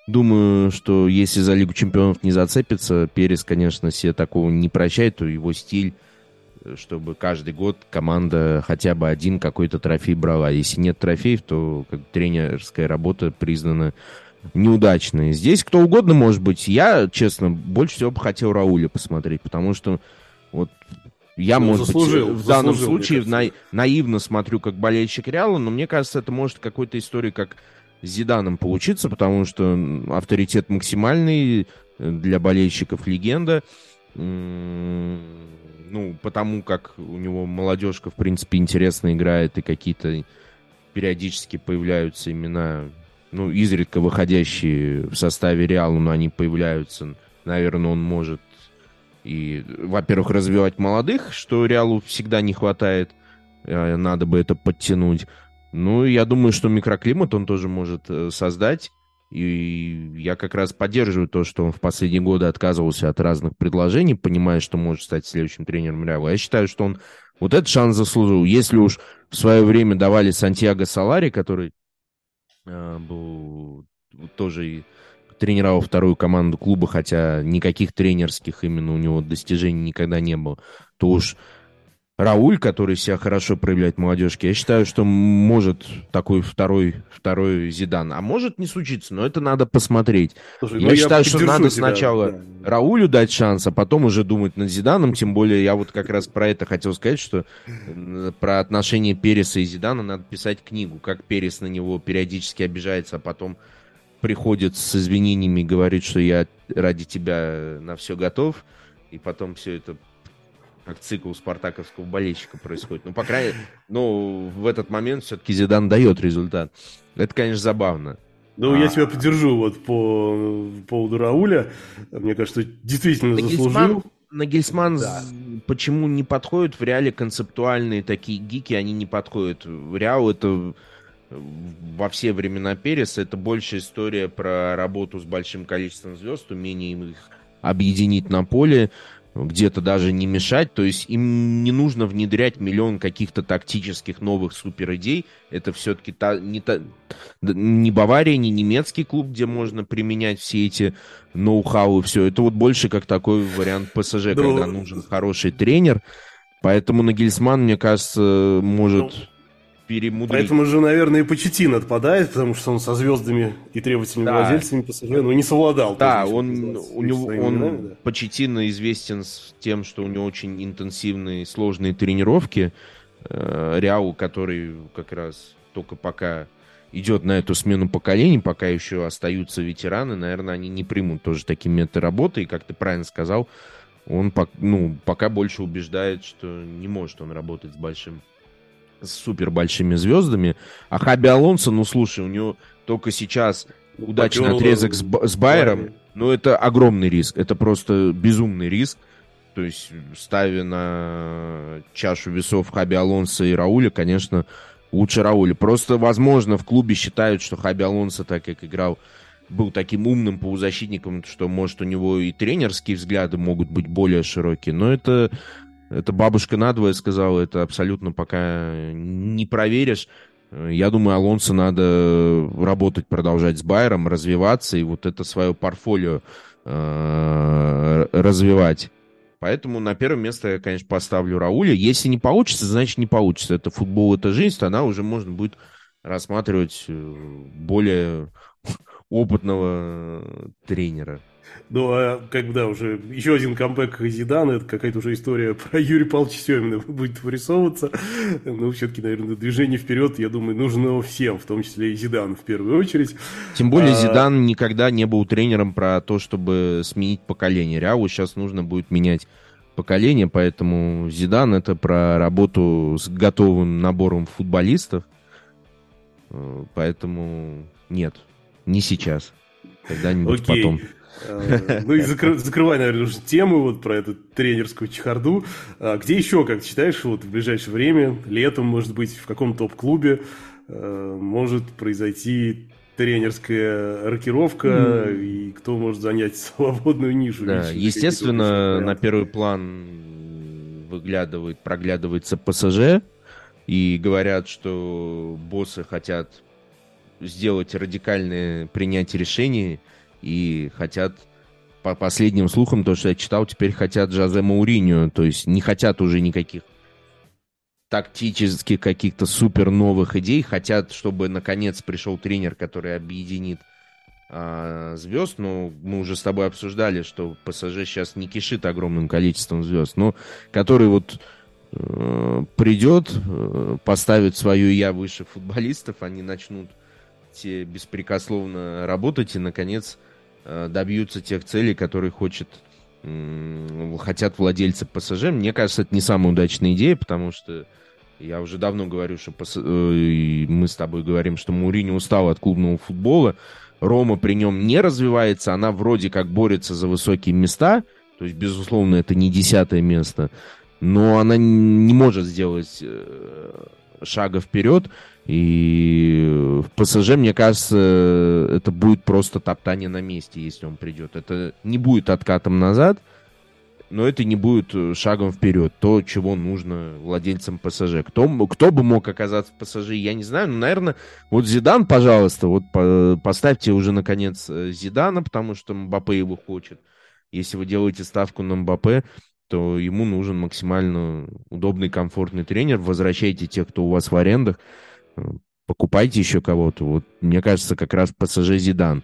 думаю, что если за Лигу Чемпионов не зацепится, Перес, конечно, себе такого не прощает, то его стиль, э, чтобы каждый год команда хотя бы один какой-то трофей брала. Если нет трофеев, то как тренерская работа признана неудачной. Здесь кто угодно может быть. Я, честно, больше всего бы хотел Рауля посмотреть, потому что вот я, ну, может заслужил, быть, в данном случае на, наивно смотрю как болельщик Реала, но мне кажется, это может какой-то истории как с Зиданом получиться, потому что авторитет максимальный э, для болельщиков легенда. Ну, потому как у него молодежка, в принципе, интересно играет, и какие-то периодически появляются имена, ну, изредка выходящие в составе Реала, но они появляются. Наверное, он может и, во-первых, развивать молодых, что Реалу всегда не хватает. Э, надо бы это подтянуть. Ну, я думаю, что микроклимат он тоже может э, создать. И я как раз поддерживаю то, что он в последние годы отказывался от разных предложений, понимая, что может стать следующим тренером Реала. Я считаю, что он вот этот шанс заслужил. Если уж в свое время давали Сантьяго Салари, который э, был тоже тренировал вторую команду клуба, хотя никаких тренерских именно у него достижений никогда не было, то уж Рауль, который себя хорошо проявляет молодежки, я считаю, что может такой второй, второй Зидан. А может не случиться, но это надо посмотреть. Слушай, я ну считаю, я что надо тебя, сначала да. Раулю дать шанс, а потом уже думать над Зиданом. Тем более, я вот как раз про это хотел сказать, что про отношения Переса и Зидана надо писать книгу. Как Перес на него периодически обижается, а потом приходит с извинениями, говорит, что я ради тебя на все готов, и потом все это как цикл спартаковского болельщика происходит. Ну, по крайней мере, ну, в этот момент все-таки Зидан дает результат. Это, конечно, забавно.
Ну, а... я тебя поддержу вот по поводу Рауля. Мне кажется, действительно Нагельсман, заслужил.
Нагельсман да. почему не подходит в реале концептуальные такие гики, они не подходят. В реал это во все времена Переса. Это больше история про работу с большим количеством звезд, умение их объединить на поле, где-то даже не мешать. То есть им не нужно внедрять миллион каких-то тактических новых супер идей. Это все-таки та, не, та, не Бавария, не немецкий клуб, где можно применять все эти ноу-хау и все. Это вот больше как такой вариант ПСЖ, ну, когда нужен хороший тренер. Поэтому Нагельсман, мне кажется, может... Ну
перемудрить. Поэтому же, наверное, и Почетин отпадает, потому что он со звездами и требовательными да. владельцами ПСЖ, ну, не совладал.
Да, он, у него, он именами, да. Почетин известен с тем, что у него очень интенсивные, сложные тренировки. Э, Реал, который как раз только пока идет на эту смену поколений, пока еще остаются ветераны, наверное, они не примут тоже такие методы работы. И, как ты правильно сказал, он ну, пока больше убеждает, что не может он работать с большим с супер большими звездами. А Хаби Алонсо, ну слушай, у него только сейчас удачный Попёл отрезок с, с Байером, но это огромный риск. Это просто безумный риск. То есть, ставя на чашу весов Хаби Алонсо и Рауля, конечно, лучше Рауля. Просто, возможно, в клубе считают, что Хаби Алонсо, так как играл, был таким умным полузащитником, что, может, у него и тренерские взгляды могут быть более широкие. Но это, это бабушка надвое сказала, это абсолютно пока не проверишь. Я думаю, Алонсо надо работать, продолжать с Байером, развиваться и вот это свое портфолио э, развивать. Поэтому на первое место я, конечно, поставлю Рауля. Если не получится, значит не получится. Это футбол, это жизнь, тогда уже можно будет рассматривать э, более опытного тренера.
Ну, а как бы, да, уже еще один камбэк Зидана, это какая-то уже история про Юрия Павловича Семина (laughs) будет вырисовываться. Ну, все-таки, наверное, движение вперед, я думаю, нужно всем, в том числе и Зидан в первую очередь.
Тем более а... Зидан никогда не был тренером про то, чтобы сменить поколение. Реалу сейчас нужно будет менять поколение, поэтому Зидан это про работу с готовым набором футболистов. Э, поэтому нет, не сейчас. Когда-нибудь Окей. потом.
Э, ну и закрывай, наверное, уже тему вот про эту тренерскую чехарду. А где еще, как считаешь, вот в ближайшее время, летом, может быть, в каком топ-клубе э, может произойти тренерская рокировка, mm. и кто может занять свободную нишу.
Да, естественно, на первый план выглядывает, проглядывается ПСЖ, и говорят, что боссы хотят сделать радикальное принятие решений и хотят, по последним слухам, то, что я читал, теперь хотят Джазе Мауриню, то есть не хотят уже никаких тактических каких-то супер новых идей, хотят, чтобы наконец пришел тренер, который объединит а, звезд, но мы уже с тобой обсуждали, что ПСЖ сейчас не кишит огромным количеством звезд, но который вот э, придет, э, поставит свое я выше футболистов, они начнут те беспрекословно работать и, наконец, э, добьются тех целей, которые хочет, хотят владельцы ПСЖ. Мне кажется, это не самая удачная идея, потому что я уже давно говорю, что ПС... Э, мы с тобой говорим, что Мурини устал от клубного футбола. Рома при нем не развивается, она вроде как борется за высокие места, то есть, безусловно, это не десятое место, но она не может сделать э, шага вперед. И в ПСЖ, мне кажется, это будет просто топтание на месте, если он придет. Это не будет откатом назад, но это не будет шагом вперед. То, чего нужно владельцам ПСЖ. Кто, кто бы мог оказаться в ПСЖ, я не знаю. Но, наверное, вот Зидан, пожалуйста, вот по, поставьте уже, наконец, Зидана, потому что Мбаппе его хочет. Если вы делаете ставку на Мбаппе, то ему нужен максимально удобный, комфортный тренер. Возвращайте тех, кто у вас в арендах покупайте еще кого-то. Вот, мне кажется, как раз ПСЖ Зидан.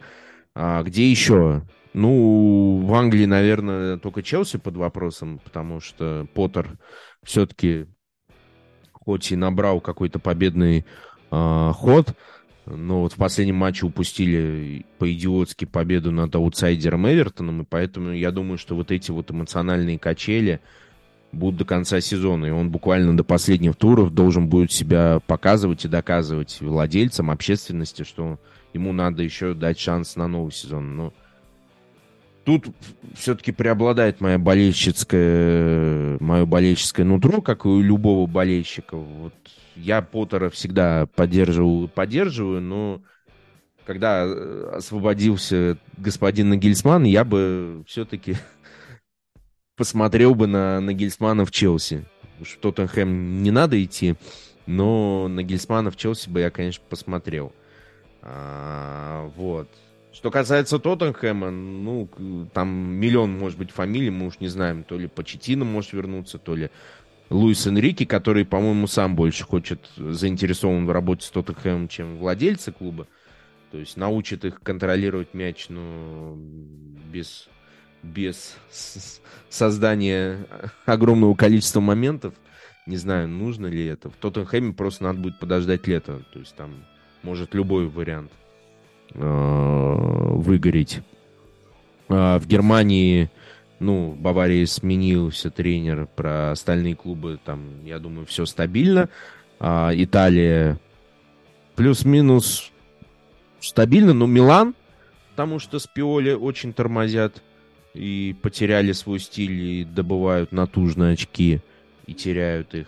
А где еще? Ну, в Англии, наверное, только Челси под вопросом, потому что Поттер все-таки хоть и набрал какой-то победный э, ход, но вот в последнем матче упустили по-идиотски победу над аутсайдером Эвертоном, и поэтому я думаю, что вот эти вот эмоциональные качели, будут до конца сезона, и он буквально до последних туров должен будет себя показывать и доказывать владельцам, общественности, что ему надо еще дать шанс на новый сезон. Но тут все-таки преобладает моя болельщицкая, мое болельческое нутро, как и у любого болельщика. Вот я Поттера всегда поддерживаю, поддерживаю, но когда освободился господин Нагельсман, я бы все-таки (laughs) посмотрел бы на, на Гельсмана в Челси. Уж в Тоттенхэм не надо идти, но на Гельсмана в Челси бы я, конечно, посмотрел. А, вот. Что касается Тоттенхэма, ну, там миллион, может быть, фамилий, мы уж не знаем, то ли Почетина может вернуться, то ли Луис Энрике, который, по-моему, сам больше хочет, заинтересован в работе с Тоттенхэмом, чем владельцы клуба. То есть научит их контролировать мяч, но без без создания огромного количества моментов. Не знаю, нужно ли это. В Тоттенхэме просто надо будет подождать лето. То есть там может любой вариант выгореть. А в Германии, ну, в Баварии сменился тренер, про остальные клубы там, я думаю, все стабильно. А Италия плюс-минус стабильно, но Милан, потому что Спиоли очень тормозят и потеряли свой стиль и добывают натужные очки и теряют их.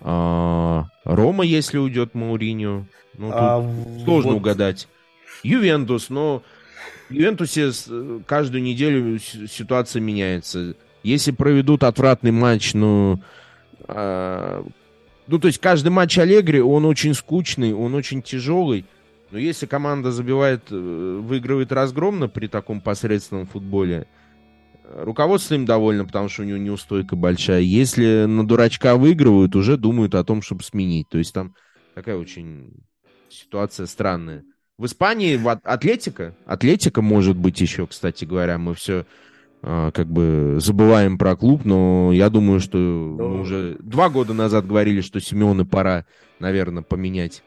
А, Рома, если уйдет Мауриню, ну, а сложно вот... угадать. Ювентус, но в Ювентусе каждую неделю ситуация меняется. Если проведут отвратный матч, ну, а, ну, то есть каждый матч Аллегри, он очень скучный, он очень тяжелый. Но если команда забивает, э, выигрывает разгромно при таком посредственном футболе, руководство им довольно, потому что у него неустойка большая. Если на дурачка выигрывают, уже думают о том, чтобы сменить. То есть там такая очень ситуация странная. В Испании в Атлетика, Атлетика может быть еще, кстати говоря, мы все а, как бы забываем про клуб, но я думаю, что но... мы уже два года назад говорили, что Симеоны пора, наверное, поменять.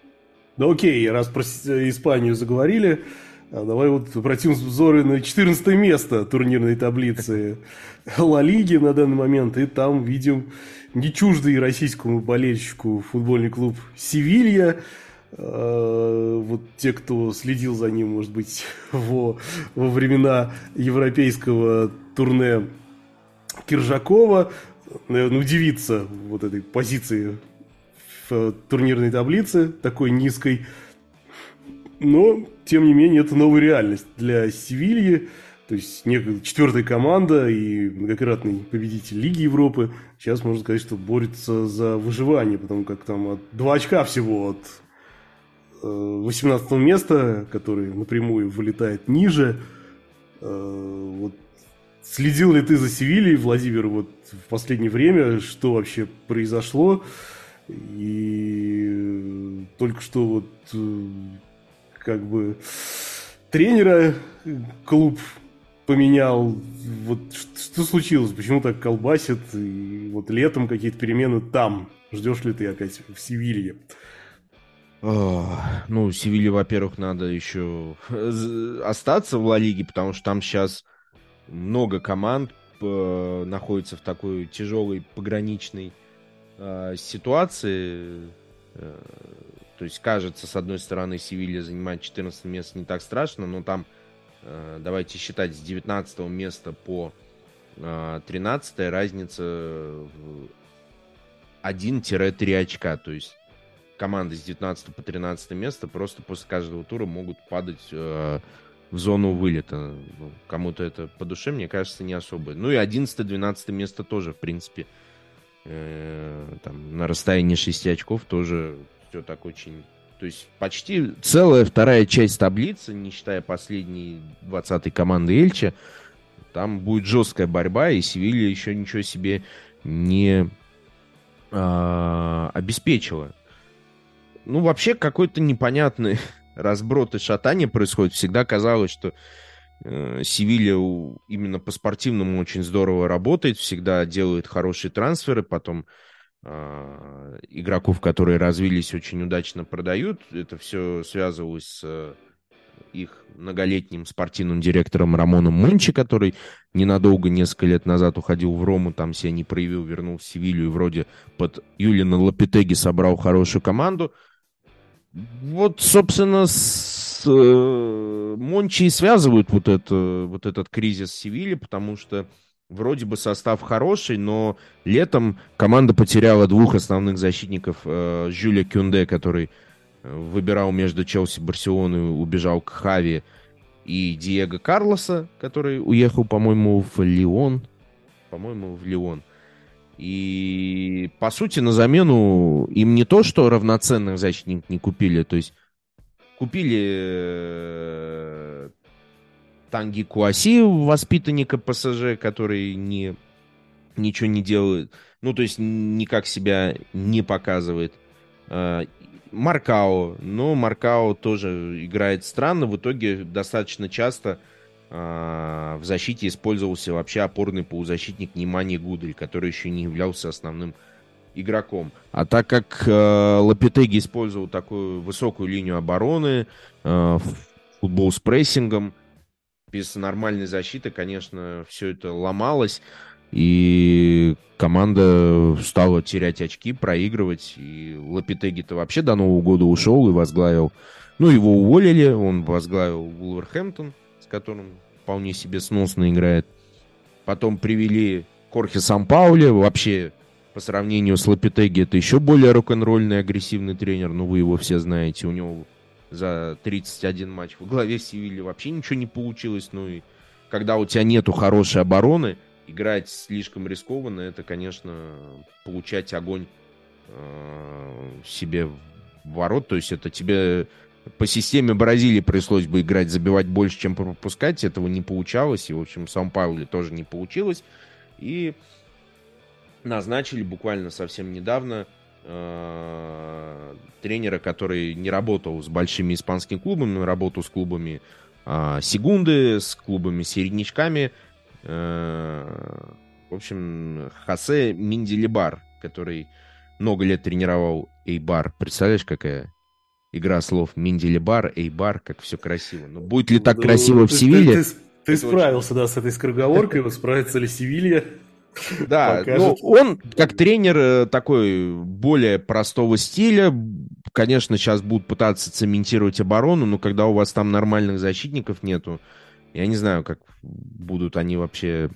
Ну окей, раз про Испанию заговорили, а давай вот обратим взоры на 14 место турнирной таблицы (laughs) Ла Лиги на данный момент, и там видим не чуждый российскому болельщику футбольный клуб «Севилья», вот те, кто следил за ним, может быть, (laughs) во, во времена европейского турне Киржакова, наверное, удивится вот этой позиции в турнирной таблице, такой низкой. Но, тем не менее, это новая реальность для Севильи. То есть некая четвертая команда и многократный победитель Лиги Европы сейчас можно сказать, что борется за выживание, потому как там два очка всего от 18 место, который напрямую вылетает ниже. Э, вот следил ли ты за Севильей, Владимир, вот в последнее время, что вообще произошло? И только что вот э, как бы тренера клуб поменял. Вот что случилось? Почему так колбасит? И вот летом какие-то перемены там. Ждешь ли ты опять в Севилье?
Ну, Севиле, во-первых, надо еще остаться в Ла Лиге, потому что там сейчас много команд э, находится в такой тяжелой пограничной э, ситуации. Э, то есть, кажется, с одной стороны, Севилья занимает 14 место не так страшно, но там, давайте считать, с 19 места по э, 13 разница в 1-3 очка. То есть команды с 19 по 13 место просто после каждого тура могут падать э, в зону вылета. Ну, кому-то это по душе, мне кажется, не особо. Ну и 11-12 место тоже, в принципе, э, там, на расстоянии 6 очков тоже все так очень... То есть почти целая вторая часть таблицы, не считая последней 20-й команды Эльча, там будет жесткая борьба, и Севилья еще ничего себе не э, обеспечила ну, вообще какой-то непонятный (laughs) разброд и шатание происходит. Всегда казалось, что э, Севилья именно по спортивному очень здорово работает, всегда делает хорошие трансферы, потом э, игроков, которые развились, очень удачно продают. Это все связывалось с э, их многолетним спортивным директором Рамоном Мончи, который ненадолго, несколько лет назад уходил в Рому, там себя не проявил, вернул в Севилью и вроде под Юлина Лапитеги собрал хорошую команду – вот, собственно, с э, Мончи связывают вот, это, вот этот кризис Севильи, потому что вроде бы состав хороший, но летом команда потеряла двух основных защитников. Э, Жюля Кюнде, который э, выбирал между Челси и Барселоной, убежал к Хави, и Диего Карлоса, который уехал, по-моему, в Лион. По-моему, в Лион. И, по сути, на замену им не то, что равноценных защитников не купили, то есть купили э, Танги Куаси, воспитанника ПСЖ, который не, ничего не делает, ну, то есть никак себя не показывает. Э, Маркао, но Маркао тоже играет странно, в итоге достаточно часто в защите использовался вообще опорный полузащитник Немани Гудель, который еще не являлся основным игроком. А так как э, Лапитеги использовал такую высокую линию обороны, э, футбол с прессингом, без нормальной защиты, конечно, все это ломалось. И команда стала терять очки, проигрывать. И Лапитеги-то вообще до Нового года ушел и возглавил. Ну, его уволили, он возглавил Вулверхэмптон, которым вполне себе сносно играет. Потом привели Корхе Сан-Паули, вообще по сравнению с Лапитеги это еще более рок-н-ролльный, агрессивный тренер, ну вы его все знаете, у него за 31 матч в главе Севильи вообще ничего не получилось, ну и когда у тебя нету хорошей обороны, играть слишком рискованно, это, конечно, получать огонь э, себе в ворот, то есть это тебе по системе Бразилии пришлось бы играть, забивать больше, чем пропускать, этого не получалось, и, в общем, Сан-Пауле тоже не получилось, и назначили буквально совсем недавно э, тренера, который не работал с большими испанскими клубами, работал с клубами э, Сегунды, с клубами середнячками. Э, в общем, Хосе Миндилибар, который много лет тренировал Эйбар. Представляешь, какая игра слов Миндилибар, Эйбар, как все красиво. Но будет ли так ну, красиво в Севиле?
Ты, ты, ты справился, очень... да, с этой скороговоркой, справится ли Севилья?
Да, ну он как тренер э, такой более простого стиля. Конечно, сейчас будут пытаться цементировать оборону, но когда у вас там нормальных защитников нету, я не знаю, как будут они вообще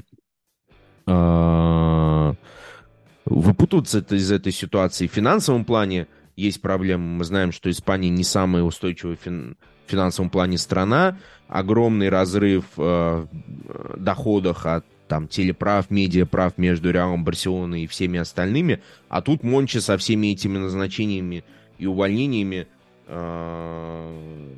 э, выпутываться из этой ситуации. В финансовом плане есть проблемы. Мы знаем, что Испания не самая устойчивая в финансовом плане страна. Огромный разрыв э, в доходах от там телеправ, медиаправ между Реалом Барселоной и всеми остальными, а тут Мончи со всеми этими назначениями и увольнениями э,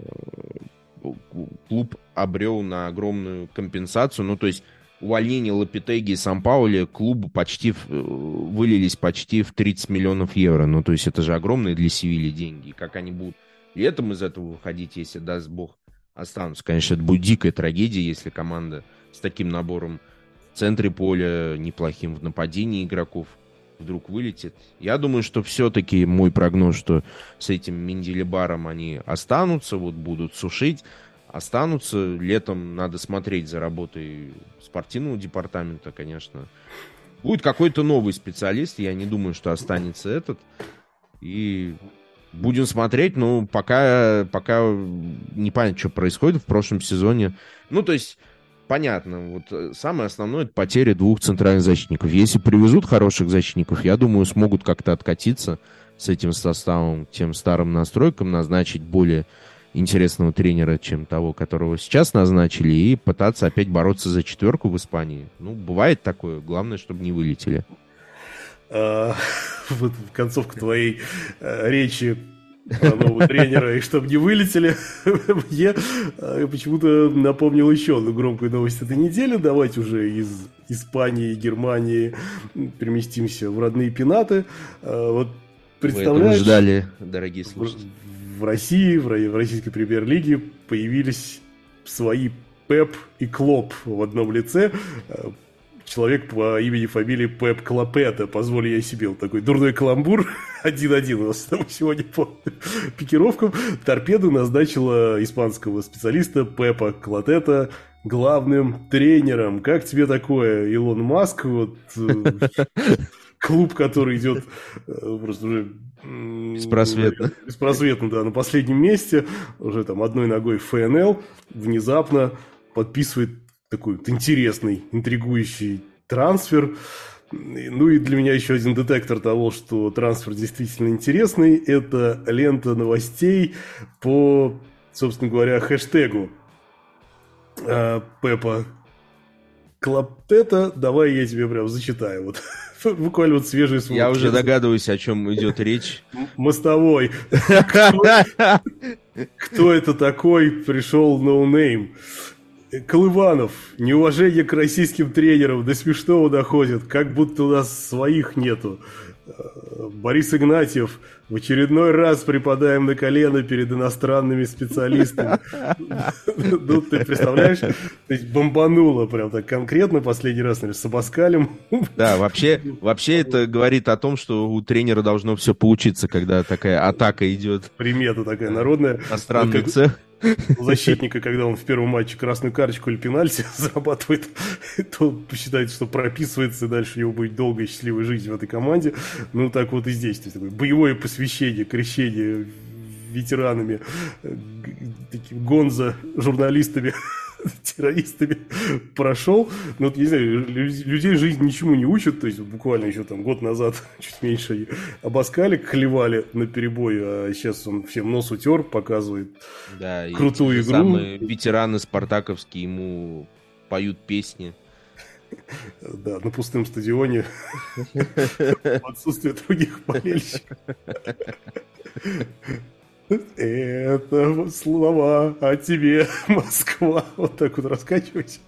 клуб обрел на огромную компенсацию, ну то есть увольнение Лапитеги и Сан-Паули клубу почти в, э, вылились почти в 30 миллионов евро. Ну, то есть это же огромные для Севильи деньги. Как они будут летом из этого выходить, если, даст бог, останутся. Конечно, это будет дикая трагедия, если команда с таким набором в центре поля, неплохим в нападении игроков вдруг вылетит. Я думаю, что все-таки мой прогноз, что с этим Менделебаром они останутся, вот будут сушить, останутся. Летом надо смотреть за работой спортивного департамента, конечно. Будет какой-то новый специалист, я не думаю, что останется этот. И будем смотреть, но пока, пока не понятно, что происходит в прошлом сезоне. Ну, то есть понятно. Вот э, самое основное это потеря двух центральных защитников. Если привезут хороших защитников, я думаю, смогут как-то откатиться с этим составом, тем старым настройкам, назначить более интересного тренера, чем того, которого сейчас назначили, и пытаться опять бороться за четверку в Испании. Ну, бывает такое. Главное, чтобы не вылетели.
А, (laughs) вот концовка твоей э, речи нового тренера, и чтобы не вылетели, (laughs) мне э, почему-то напомнил еще одну громкую новость этой недели. Давайте уже из Испании и Германии переместимся в родные пенаты. Э, вот
представляешь... Вы ждали, дорогие слушатели.
В России, в российской премьер-лиге появились свои Пеп и Клоп в одном лице. Э, человек по имени фамилии Пеп Клопета. Позволю я себе вот такой дурной каламбур. (laughs) 1-1 у нас там сегодня по пикировкам. Торпеду назначила испанского специалиста Пепа Клотета главным тренером. Как тебе такое, Илон Маск? Вот, э, (laughs) клуб, который идет э, просто уже
Беспросветно.
Беспросветно, да, на последнем месте, уже там одной ногой ФНЛ, внезапно подписывает такой вот интересный, интригующий трансфер. Ну и для меня еще один детектор того, что трансфер действительно интересный, это лента новостей по, собственно говоря, хэштегу э, Пепа Клаптета. Давай я тебе прям зачитаю. Вот (laughs) буквально вот свежий
звук. Я уже догадываюсь, о чем идет речь.
Мостовой. (laughs) Кто это такой? Пришел no name. Колыванов, неуважение к российским тренерам до смешного доходит, как будто у нас своих нету. Борис Игнатьев, в очередной раз припадаем на колено перед иностранными специалистами. (laughs) Ну, ты представляешь, есть бомбануло прям так конкретно последний раз, наверное, с Абаскалем.
Да, вообще, вообще это говорит о том, что у тренера должно все получиться, когда такая атака идет.
Примета такая народная.
Иностранный цех
защитника, когда он в первом матче красную карточку или пенальти (laughs) зарабатывает, то считается, что прописывается, и дальше у него будет долгая счастливая жизнь в этой команде. Ну, так вот и здесь. То есть, такое боевое посвящение, крещение ветеранами, таким гонза журналистами (laughs) террористами прошел. Но вот, не знаю, людей жизнь ничему не учат. То есть буквально еще там год назад, (laughs) чуть меньше, обоскали, клевали на перебой, а сейчас он всем нос утер, показывает да, крутую игру. Самые
ветераны спартаковские ему поют песни.
Да, на пустом стадионе в отсутствие других болельщиков. Это слова о тебе, Москва. Вот так вот раскачивайся.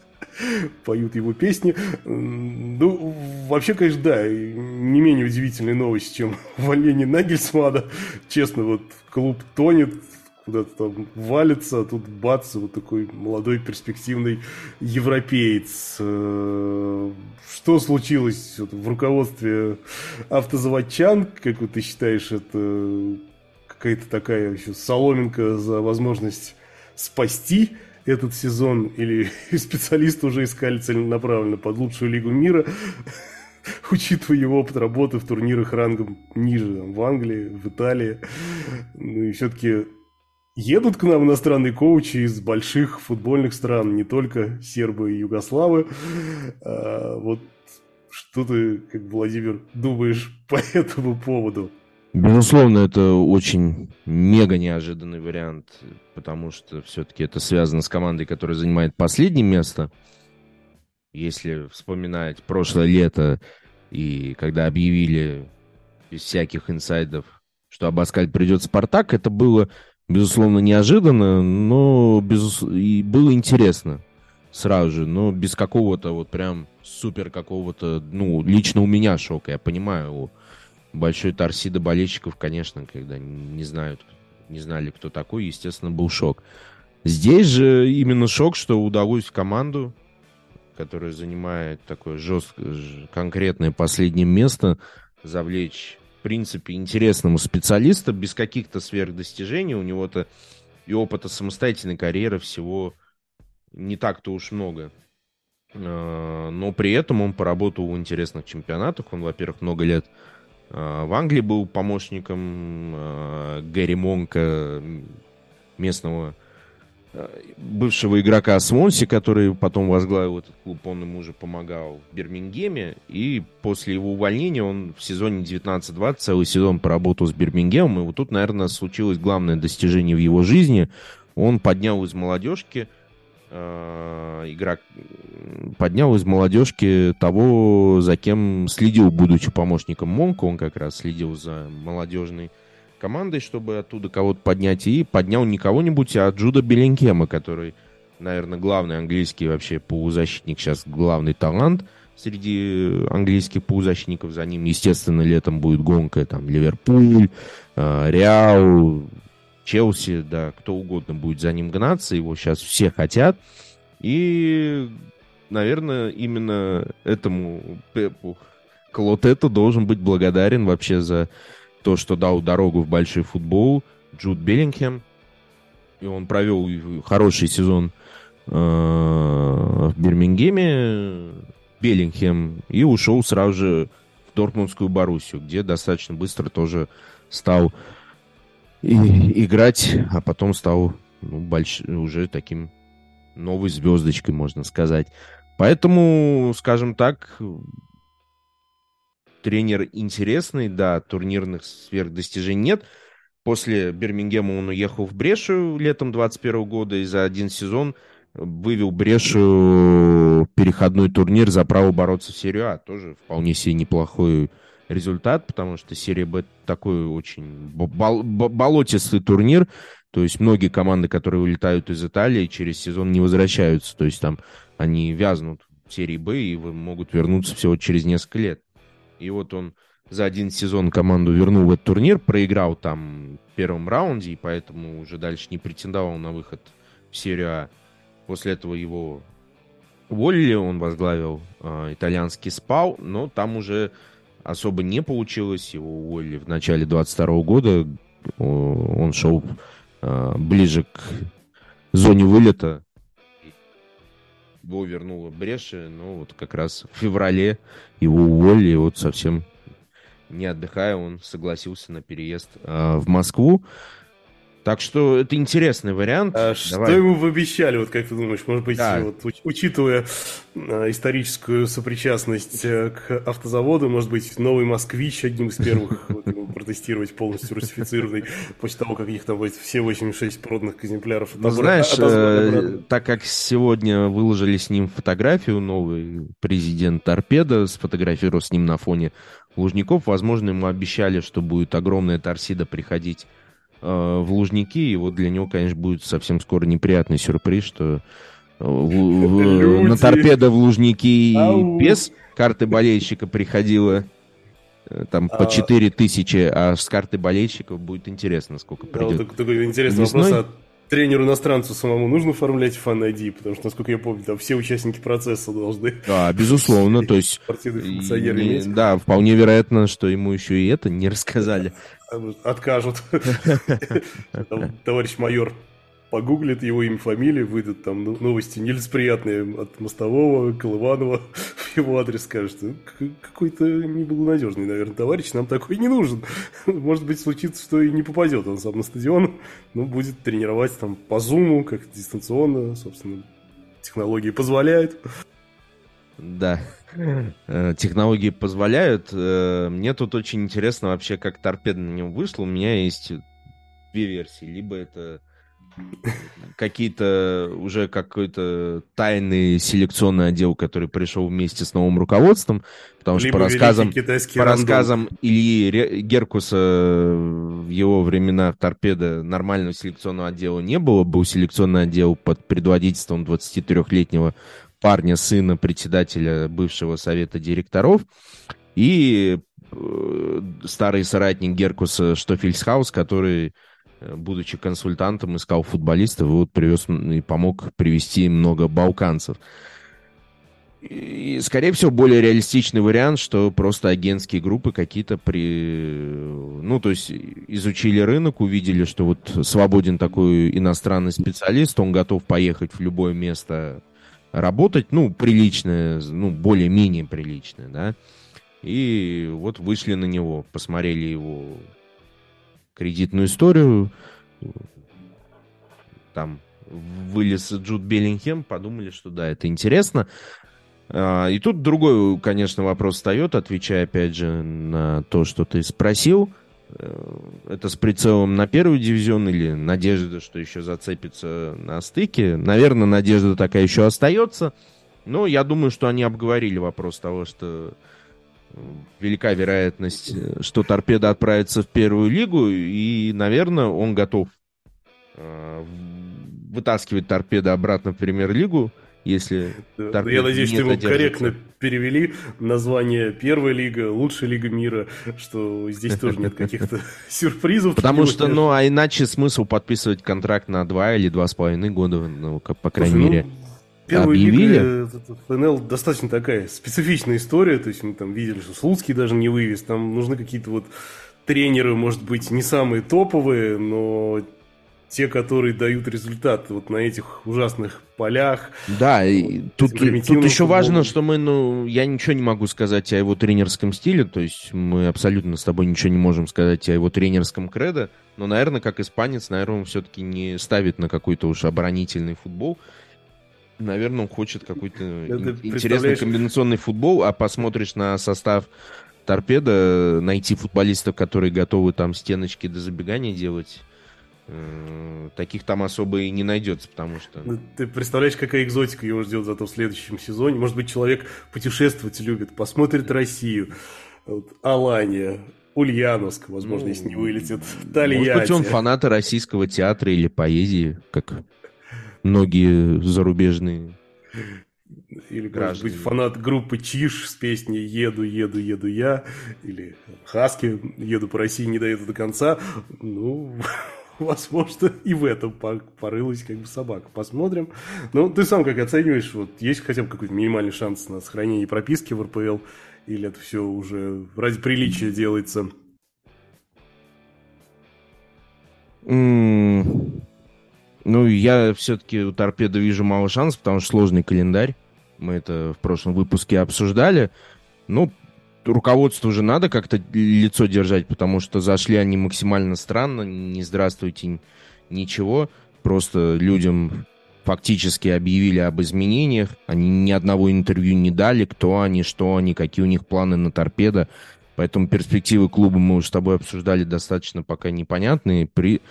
Поют его песни. Ну, вообще, конечно, да, не менее удивительная новость, чем (laughs) увольнение Нагельсмана. Честно, вот клуб тонет, куда-то там валится, а тут бац, вот такой молодой перспективный европеец. Э, что случилось в руководстве автозаводчан? Как вот ты считаешь, это какая-то такая еще соломинка за возможность спасти этот сезон, или (laughs) специалисты уже искали целенаправленно под лучшую лигу мира, (laughs) учитывая его опыт работы в турнирах рангом ниже, там, в Англии, в Италии. Ну и все-таки едут к нам иностранные коучи из больших футбольных стран, не только сербы и югославы. А, вот что ты, как Владимир, думаешь (laughs) по этому поводу?
Безусловно, это очень мега неожиданный вариант, потому что все-таки это связано с командой, которая занимает последнее место. Если вспоминать прошлое лето и когда объявили без всяких инсайдов, что Абаскаль придет в Спартак, это было, безусловно, неожиданно, но безус... и было интересно сразу же, но без какого-то вот прям супер какого-то, ну, лично у меня шока, я понимаю его большой торсида болельщиков, конечно, когда не знают, не знали, кто такой, естественно, был шок. Здесь же именно шок, что удалось команду, которая занимает такое жесткое, конкретное последнее место, завлечь, в принципе, интересному специалиста без каких-то сверхдостижений. У него-то и опыта самостоятельной карьеры всего не так-то уж много. А, но при этом он поработал в интересных чемпионатах. Он, во-первых, много лет а, в Англии был помощником а, Гэри Монка, местного бывшего игрока Свонси, который потом возглавил этот клуб, он ему уже помогал в Бирмингеме, и после его увольнения он в сезоне 19-20 целый сезон поработал с Бирмингемом, и вот тут, наверное, случилось главное достижение в его жизни. Он поднял из молодежки Э, игрок поднял из молодежки того, за кем следил, будучи помощником Монка. Он как раз следил за молодежной командой, чтобы оттуда кого-то поднять. И поднял не кого-нибудь, а Джуда Беленкема, который, наверное, главный английский вообще полузащитник, сейчас главный талант среди английских полузащитников. За ним, естественно, летом будет гонка там Ливерпуль, э, Реал, Челси, да, кто угодно будет за ним гнаться, его сейчас все хотят. И, наверное, именно этому Пепу Клотету должен быть благодарен вообще за то, что дал дорогу в большой футбол Джуд Беллингем. И он провел хороший сезон э, в Бирмингеме, Беллингем, и ушел сразу же в Дортмундскую Боруссию, где достаточно быстро тоже стал и играть, а потом стал ну, больш... уже таким новой звездочкой, можно сказать. Поэтому, скажем так, тренер интересный, да, турнирных сверхдостижений нет. После Бирмингема он уехал в Брешу летом 21 года и за один сезон вывел Брешу переходной турнир за право бороться в серию А. Тоже вполне себе неплохой результат, потому что серия Б такой очень бол болотистый турнир. То есть многие команды, которые улетают из Италии, через сезон не возвращаются. То есть там они вязнут в серии Б и могут вернуться всего через несколько лет. И вот он за один сезон команду вернул в этот турнир, проиграл там в первом раунде, и поэтому уже дальше не претендовал на выход в серию А. После этого его уволили, он возглавил э, итальянский СПАЛ, но там уже особо не получилось. Его уволили в начале 22 года. Он шел э, ближе к зоне вылета. Его вернуло Бреши, но вот как раз в феврале его уволили, и вот совсем не отдыхая, он согласился на переезд э, в Москву. Так что это интересный вариант.
А Давай. что ему обещали, вот как ты думаешь, может быть, да. вот, учитывая э, историческую сопричастность э, к автозаводу, может быть, новый москвич одним из первых (laughs) протестировать полностью русифицированный после того, как их там будет все 86 проданных экземпляров.
Ну, знаешь, э, так как сегодня выложили с ним фотографию, новый президент Торпеда сфотографировал с ним на фоне Лужников, возможно, ему обещали, что будет огромная торсида приходить в Лужники, и вот для него, конечно, будет совсем скоро неприятный сюрприз, что э, в, в, (laughs) на торпедо в Лужники Ау. без карты болельщика приходило э, там по 4 а. тысячи, а с карты болельщиков будет интересно, сколько придет. Да,
вот такой интересный Весной... вопрос, а тренеру-иностранцу самому нужно оформлять фан ID, потому что, насколько я помню, там все участники процесса должны...
Да, безусловно, (laughs) то есть... Да, вполне вероятно, что ему еще и это не рассказали. (laughs)
Откажут. (laughs) Товарищ майор погуглит его имя, фамилию, выйдут там новости нелицеприятные от Мостового, Колыванова (laughs) его адрес скажет, какой-то неблагонадежный, наверное, товарищ, нам такой не нужен. (laughs) Может быть, случится, что и не попадет он сам на стадион, но будет тренировать там по зуму, как дистанционно, собственно, технологии позволяют.
Да, технологии позволяют. Э, мне тут очень интересно вообще, как торпеда на него вышла. У меня есть две версии. Либо это какие-то уже какой-то тайный селекционный отдел, который пришел вместе с новым руководством, потому что Либо по рассказам, по рассказам Ильи Геркуса в его времена в торпедо нормального селекционного отдела не было, был селекционный отдел под предводительством 23-летнего парня, сына председателя бывшего совета директоров, и э, старый соратник Геркуса Штофельсхаус, который, э, будучи консультантом, искал футболистов вот привез и помог привести много балканцев. И, скорее всего, более реалистичный вариант, что просто агентские группы какие-то при... Ну, то есть изучили рынок, увидели, что вот свободен такой иностранный специалист, он готов поехать в любое место работать, ну, приличное, ну, более-менее приличное, да. И вот вышли на него, посмотрели его кредитную историю, там вылез Джуд Беллингем, подумали, что да, это интересно. А, и тут другой, конечно, вопрос встает, отвечая опять же на то, что ты спросил – это с прицелом на первый дивизион или надежда, что еще зацепится на стыке. Наверное, надежда такая еще остается. Но я думаю, что они обговорили вопрос того, что э, велика вероятность, э, что торпеда отправится в первую лигу, и, наверное, он готов вытаскивать торпеда обратно в премьер-лигу если
да, Я надеюсь, что его корректно перевели название Первая лига, Лучшая лига мира, что здесь тоже нет каких-то (laughs) сюрпризов.
Потому что, ну, а иначе смысл подписывать контракт на два или два с половиной года, ну, по крайней ну, мере.
Первая лига ФНЛ достаточно такая специфичная история, то есть мы там видели, что Слуцкий даже не вывез, там нужны какие-то вот тренеры, может быть, не самые топовые, но те, которые дают результат вот на этих ужасных полях.
Да, и тут, тут еще важно, что мы, ну, я ничего не могу сказать о его тренерском стиле, то есть мы абсолютно с тобой ничего не можем сказать о его тренерском кредо, но, наверное, как испанец, наверное, он все-таки не ставит на какой-то уж оборонительный футбол. Наверное, он хочет какой-то (laughs) интересный комбинационный футбол, а посмотришь на состав торпеда, найти футболистов, которые готовы там стеночки до забегания делать таких там особо и не найдется, потому что... Ну,
ты представляешь, какая экзотика его ждет зато в следующем сезоне? Может быть, человек путешествовать любит, посмотрит Россию, вот, Алания, Ульяновск, возможно, ну, если не вылетит, Тольятти.
Может быть, он фанат российского театра или поэзии, как многие зарубежные
Или, может быть, фанат группы Чиш с песней «Еду, еду, еду я», или Хаски «Еду по России, не доеду до конца». Ну, (laughs) (laughs) возможно, и в этом порылась как бы собака. Посмотрим. Ну, ты сам как оцениваешь, вот есть хотя бы какой-то минимальный шанс на сохранение прописки в РПЛ, или это все уже ради приличия делается?
Mm. Ну, я все-таки у торпеда вижу мало шансов, потому что сложный календарь. Мы это в прошлом выпуске обсуждали. Ну, руководству уже надо как-то лицо держать, потому что зашли они максимально странно, не здравствуйте, ничего. Просто людям фактически объявили об изменениях. Они ни одного интервью не дали, кто они, что они, какие у них планы на торпедо. Поэтому перспективы клуба мы уже с тобой обсуждали достаточно пока непонятные, при...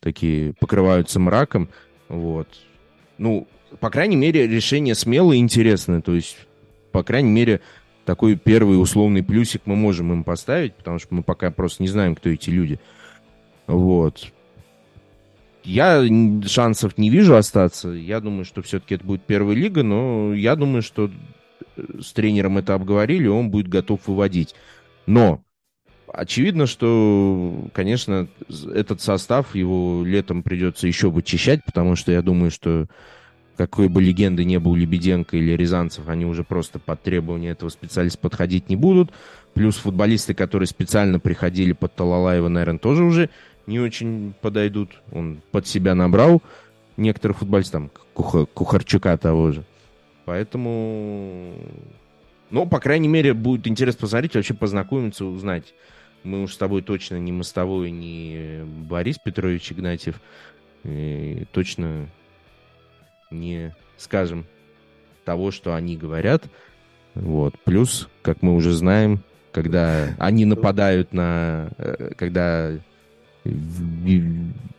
такие покрываются мраком. Вот. Ну, по крайней мере, решение смелое и интересное. То есть, по крайней мере, такой первый условный плюсик мы можем им поставить, потому что мы пока просто не знаем, кто эти люди. Вот. Я шансов не вижу остаться. Я думаю, что все-таки это будет первая лига, но я думаю, что э, с тренером это обговорили, он будет готов выводить. Но очевидно, что, конечно, этот состав его летом придется еще вычищать, потому что я думаю, что какой бы легенды не был Лебеденко или Рязанцев, они уже просто под требования этого специалиста подходить не будут. Плюс футболисты, которые специально приходили под Талалаева, наверное, тоже уже не очень подойдут. Он под себя набрал некоторых футболистов, там, Куха, Кухарчука того же. Поэтому... Ну, по крайней мере, будет интересно посмотреть, вообще познакомиться, узнать. Мы уж с тобой точно не Мостовой, не Борис Петрович Игнатьев. И точно не скажем того, что они говорят. Вот. Плюс, как мы уже знаем, когда они нападают на... Э, когда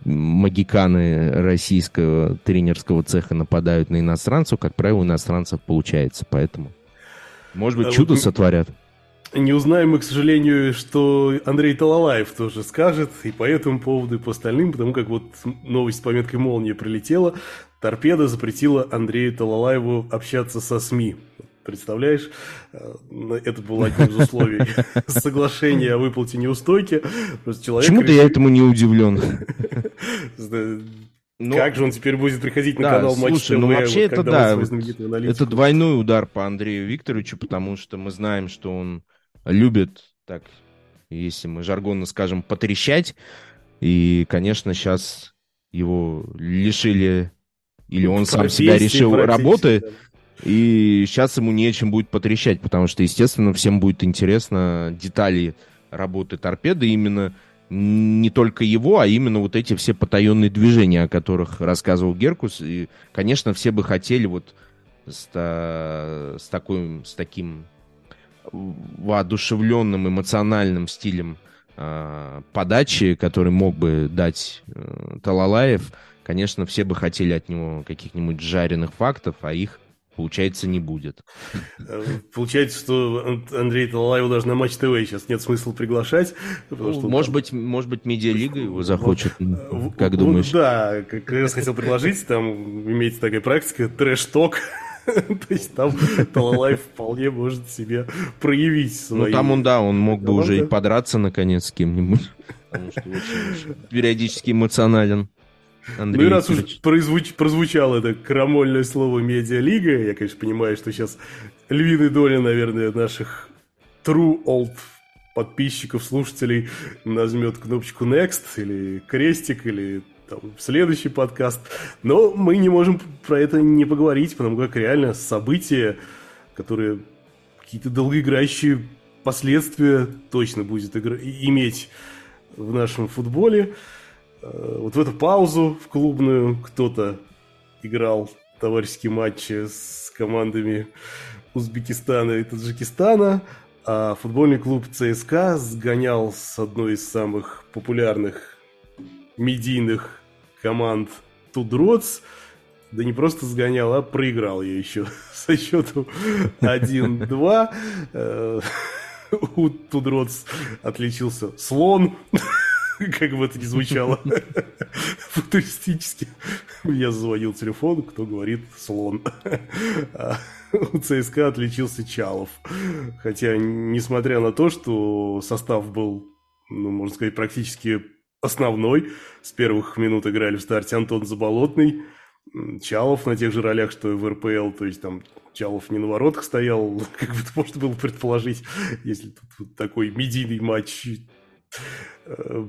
магиканы российского тренерского цеха нападают на иностранцев, как правило, у иностранцев получается. Поэтому, может быть, а чудо сотворят.
Не узнаем мы, к сожалению, что Андрей Талалаев тоже скажет, и по этому поводу, и по остальным, потому как вот новость с пометкой «Молния» прилетела, торпеда запретила Андрею Талалаеву общаться со СМИ. Представляешь, э, это было одним из условий (laughs) соглашения о выплате неустойки.
Почему-то я этому не удивлен.
Но... Как же он теперь будет приходить на да, канал Матч слушай,
ну вообще вот, это да, это двойной удар по Андрею Викторовичу, потому что мы знаем, что он любит, так, если мы жаргонно скажем, потрещать. И, конечно, сейчас его лишили, или он сам себя решил работы, и сейчас ему нечем будет потрещать, потому что, естественно, всем будет интересно детали работы торпеды, именно не только его, а именно вот эти все потаенные движения, о которых рассказывал Геркус. И, конечно, все бы хотели вот с, с, такой, с таким воодушевленным эмоциональным стилем э, подачи, который мог бы дать э, Талалаев, конечно, все бы хотели от него каких-нибудь жареных фактов, а их Получается, не будет.
Получается, что Андрей Талалаева даже на Матч ТВ сейчас нет смысла приглашать.
Ну, что может, там... быть, может быть, медиалига его захочет, вот, как думаешь?
Да, как раз хотел предложить, там имеется такая практика, трэш-ток. (laughs) То есть там Талалаев вполне может себе проявить
свои... Ну там он, да, он мог бы уже и подраться наконец с кем-нибудь. Потому что очень периодически эмоционален.
Андрей ну и раз уж прозвуч, прозвучало это крамольное слово «медиалига», я, конечно, понимаю, что сейчас львиная доля, наверное, наших true old подписчиков, слушателей нажмет кнопочку next или крестик, или там, следующий подкаст. Но мы не можем про это не поговорить, потому как реально события, которые какие-то долгоиграющие последствия точно будет игра- иметь в нашем футболе. Э, вот в эту паузу в клубную кто-то играл товарищеские матчи с командами Узбекистана и Таджикистана, а футбольный клуб ЦСКА сгонял с одной из самых популярных медийных команд Тудроц. Да не просто сгонял, а проиграл ее еще (laughs) со счету 1-2. Э, (laughs) у Тудроц отличился слон. (laughs) как бы это ни звучало (laughs) футуристически. Меня зазвонил телефон, кто говорит слон. (laughs) А у ЦСКА отличился Чалов. Хотя, несмотря на то, что состав был, ну, можно сказать, практически основной, с первых минут играли в старте Антон Заболотный, Чалов на тех же ролях, что и в РПЛ, то есть там Чалов не на воротах стоял, как бы это можно было предположить, если тут вот такой медийный матч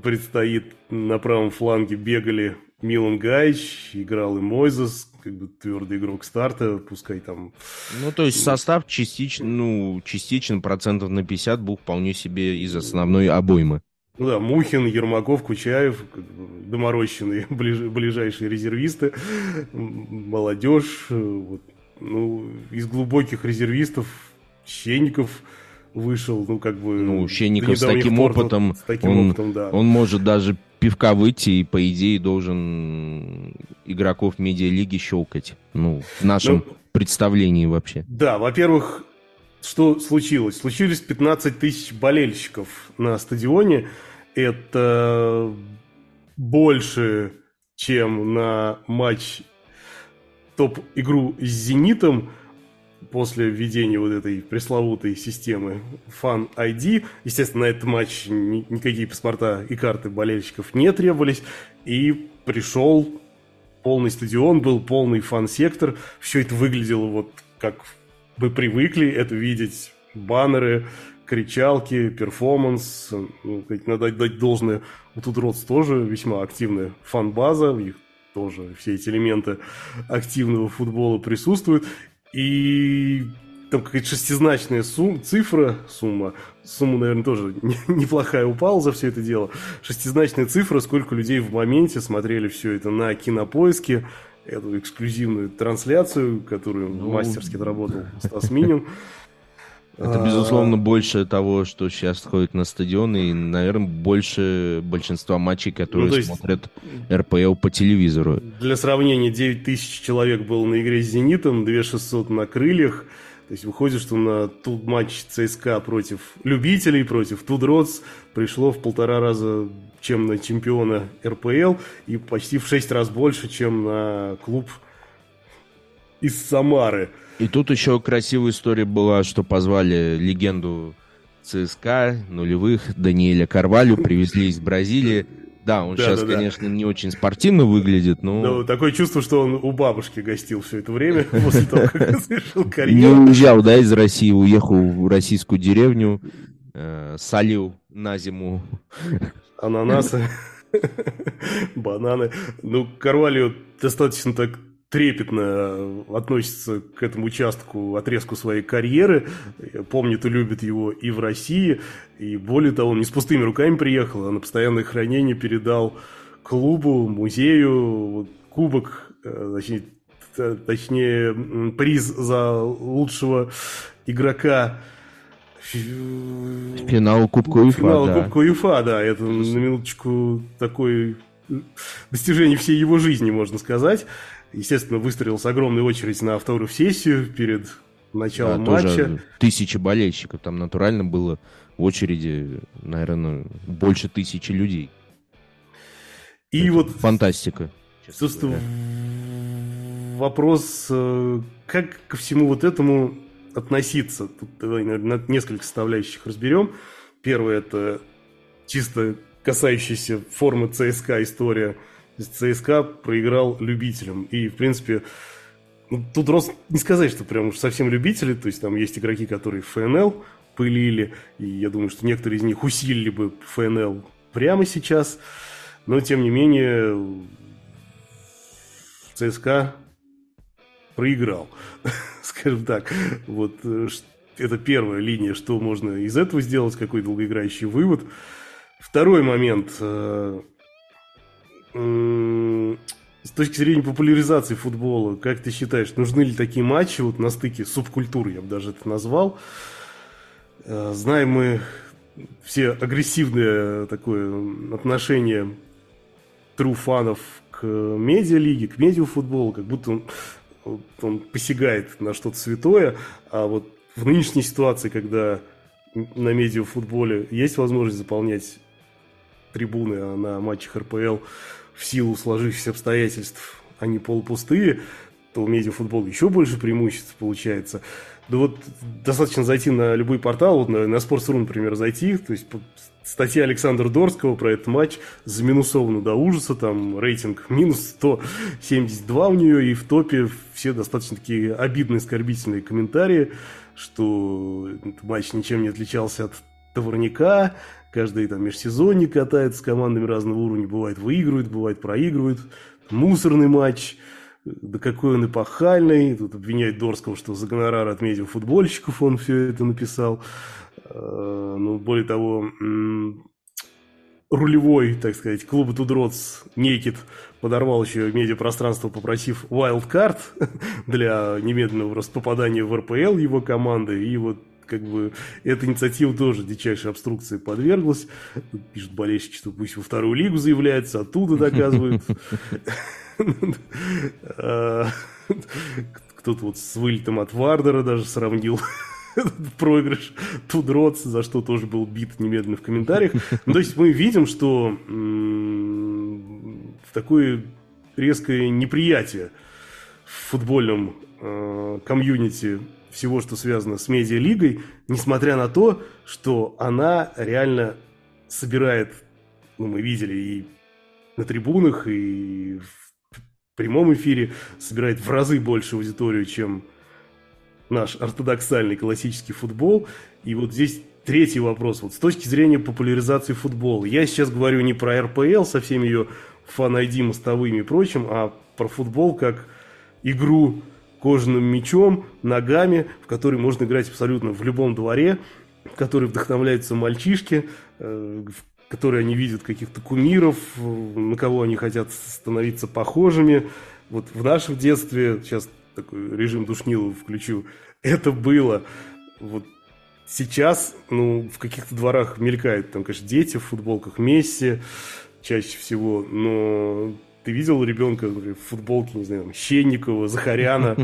предстоит. На правом фланге бегали Милан Гайч, играл и Мойзес, как бы твердый игрок старта, пускай там...
Ну, то есть состав частично, ну, частично процентов на 50 был вполне себе из основной обоймы.
Ну да, Мухин, Ермаков, Кучаев, доморощенные (laughs) ближ, ближайшие резервисты, молодежь. Вот, ну, из глубоких резервистов Щенников вышел, ну, как бы...
Ну, Щенников с таким опытом, с таким он, опытом да. он может даже пивка выйти и, по идее, должен игроков медиалиги щелкать. Ну, в нашем ну, представлении вообще.
Да, во-первых, что случилось? Случились 15 тысяч болельщиков на стадионе. Это больше, чем на матч топ-игру с «Зенитом» после введения вот этой пресловутой системы Fan ID. Естественно, на этот матч никакие паспорта и карты болельщиков не требовались. И пришел полный стадион, был полный фан-сектор. Все это выглядело вот как мы привыкли это видеть. Баннеры, кричалки, перформанс. Ну, надо дать должное. У Тудротс тоже весьма активная фан-база. У них тоже все эти элементы активного футбола присутствуют. И там какая-то шестизначная сум, цифра, сумма, сумма, наверное, тоже (laughs) неплохая упала за все это дело. Шестизначная цифра, сколько людей в моменте смотрели все это на кинопоиске, эту эксклюзивную трансляцию, которую ну, мастерски отработал Стас Минин.
Это, безусловно, больше того, что сейчас ходит на стадион, и, наверное, больше большинства матчей, которые ну, есть, смотрят РПЛ по телевизору.
Для сравнения, 9 тысяч человек было на игре с «Зенитом», 2 600 на «Крыльях». То есть выходит, что на тот матч ЦСКА против любителей, против Тудроц пришло в полтора раза, чем на чемпиона РПЛ, и почти в шесть раз больше, чем на клуб из Самары.
И тут еще красивая история была, что позвали легенду ЦСКА нулевых Даниэля Карвалю, привезли из Бразилии. Да, он да, сейчас, да, конечно, да. не очень спортивно выглядит, но...
Ну, такое чувство, что он у бабушки гостил все это время, (laughs) после того, как
совершил карьеру. Не уезжал, да, из России, уехал в российскую деревню, э, солил на зиму.
Ананасы, (laughs) бананы. Ну, Карвалью достаточно так трепетно относится к этому участку, отрезку своей карьеры, помнит и любит его и в России, и более того, он не с пустыми руками приехал, а на постоянное хранение передал клубу, музею, кубок, э, точнее, точнее приз за лучшего игрока
Финал Кубка УЕФА,
Финал да. Кубка УЕФА, да. Это на минуточку такое достижение всей его жизни, можно сказать. Естественно, выстроилась огромная очередь на автограф-сессию перед началом да, матча. Тоже
тысячи болельщиков. Там натурально было в очереди, наверное, больше тысячи людей.
И Это вот...
Фантастика.
Собственно, вопрос, э, как ко всему вот этому относиться? Тут давай, наверное, несколько составляющих разберем. Первое – это чисто касающаяся формы ЦСКА история – ЦСКА проиграл любителям. И, в принципе, ну, тут рост не сказать, что прям уж совсем любители. То есть там есть игроки, которые ФНЛ пылили. И я думаю, что некоторые из них усилили бы ФНЛ прямо сейчас. Но, тем не менее, ЦСКА проиграл, (laughs) скажем так. Вот э, это первая линия, что можно из этого сделать, какой долгоиграющий вывод. Второй момент. С точки зрения популяризации футбола, как ты считаешь, нужны ли такие матчи вот на стыке субкультуры, я бы даже это назвал? Э, знаем мы все агрессивное такое отношение true фанов к медиалиге, к медиафутболу, как будто он, он посягает на что-то святое, а вот в нынешней ситуации, когда на медиафутболе есть возможность заполнять трибуны, а на матчах РПЛ в силу сложившихся обстоятельств они полупустые, то у медиафутбола еще больше преимуществ получается. Да вот достаточно зайти на любой портал, вот на, на Sports.ru, например, зайти, то есть статья Александра Дорского про этот матч заминусована до ужаса, там рейтинг минус 172 у нее, и в топе все достаточно такие обидные, оскорбительные комментарии, что этот матч ничем не отличался от товарника, каждый там межсезонник катается с командами разного уровня, бывает выигрывает, бывает проигрывает, мусорный матч, да какой он эпохальный, тут обвиняет Дорского, что за гонорар от медиафутбольщиков он все это написал, Э, ну, более того, рулевой, так сказать, клуба Тудроц Некит подорвал еще медиапространство, попросив wildcard (laughs) для немедленного попадания в РПЛ его команды. И вот как бы эта инициатива тоже дичайшей обструкции подверглась. Пишут болельщики, что пусть во вторую лигу заявляется, оттуда доказывают. Кто-то вот с вылетом от Вардера даже сравнил проигрыш Тудроц, за что тоже был бит немедленно в комментариях. Ну, то есть мы видим, что такое резкое неприятие в футбольном э, комьюнити всего, что связано с медиалигой, несмотря на то, что она реально собирает, ну, мы видели и на трибунах, и в прямом эфире, собирает в разы больше аудиторию, чем наш ортодоксальный классический футбол. И вот здесь третий вопрос. Вот с точки зрения популяризации футбола. Я сейчас говорю не про РПЛ со всеми ее фан-айди, мостовыми и прочим, а про футбол как игру кожаным мячом, ногами, в который можно играть абсолютно в любом дворе, который вдохновляются мальчишки, э, в которые они видят каких-то кумиров, на кого они хотят становиться похожими. Вот в нашем детстве, сейчас такой режим душнилова включу, это было. Вот сейчас, ну, в каких-то дворах мелькают, там, конечно, дети в футболках Месси чаще всего, но ты видел ребенка в футболке, не знаю, Щенникова, Захаряна,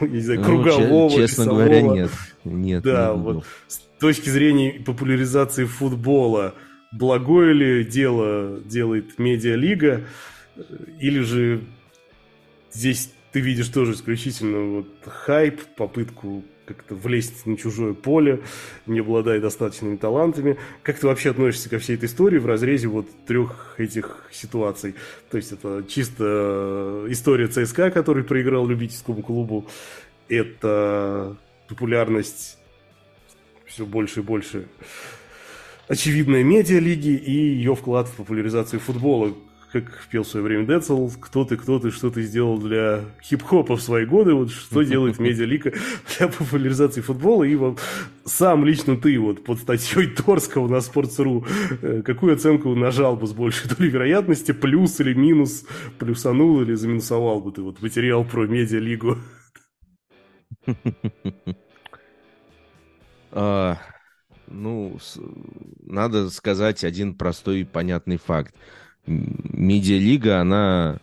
не знаю, ну, Кругового,
Честно говоря, нет. Нет.
Да, вот с точки зрения популяризации футбола, благое ли дело делает медиалига, или же здесь ты видишь тоже исключительно вот хайп, попытку как-то влезть на чужое поле, не обладая достаточными талантами. Как ты вообще относишься ко всей этой истории в разрезе вот трех этих ситуаций? То есть это чисто история ЦСКА, который проиграл любительскому клубу, это популярность все больше и больше очевидная медиа-лиги и ее вклад в популяризацию футбола как пел в свое время Децл, кто ты, кто ты, что ты сделал для хип-хопа в свои годы, вот что (laughs) делает медиалика для популяризации футбола, и вот сам лично ты вот под статьей Торского на Sports.ru, э, какую оценку нажал бы с большей долей вероятности, плюс или минус, плюсанул или заминусовал бы ты вот материал про медиалигу? (laughs)
А, ну, надо сказать один простой и понятный факт медиалига, она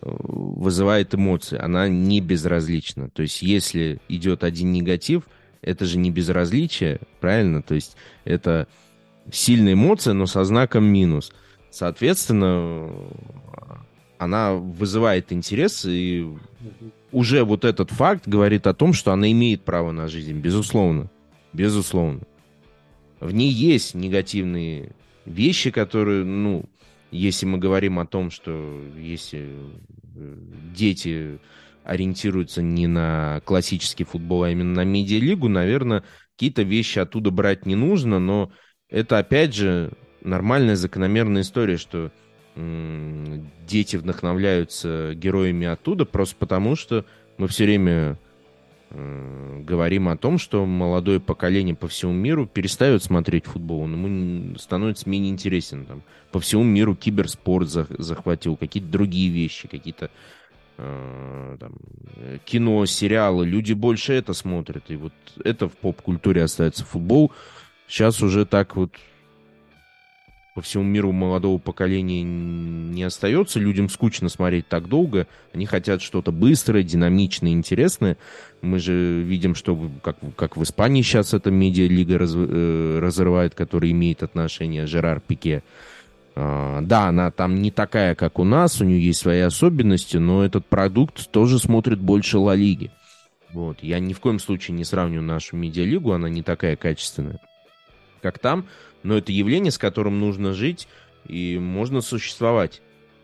э, вызывает эмоции, она не безразлична. То есть, если идет один негатив, это же не безразличие, правильно? То есть, это сильная эмоция, но со знаком минус. Соответственно, она вызывает интерес, и уже вот этот факт говорит о том, что она имеет право на жизнь, безусловно. Безусловно. В ней есть негативные вещи, которые, ну, если мы говорим о том, что если э, дети ориентируются не на классический футбол, а именно на медиалигу, наверное, какие-то вещи оттуда брать не нужно, но это, опять же, нормальная закономерная история, что дети вдохновляются героями оттуда просто потому, что мы все время говорим о том, что молодое поколение по всему миру перестает смотреть футбол, он ему становится менее интересен. Там, по всему миру киберспорт захватил, какие-то другие вещи, какие-то э, там, кино, сериалы. Люди больше это смотрят. И вот это в поп-культуре остается футбол. Сейчас уже так вот по всему миру молодого поколения не остается. Людям скучно смотреть так долго. Они хотят что-то быстрое, динамичное, интересное. Мы же видим, что как, как в Испании сейчас эта медиалига раз, э, разрывает, которая имеет отношение Жерар Пике. А, да, она там не такая, как у нас, у нее есть свои особенности, но этот продукт тоже смотрит больше Ла Лиги. Вот. Я ни в коем случае не сравню нашу медиалигу, она не такая качественная, как там, но это явление, с которым нужно жить и можно существовать.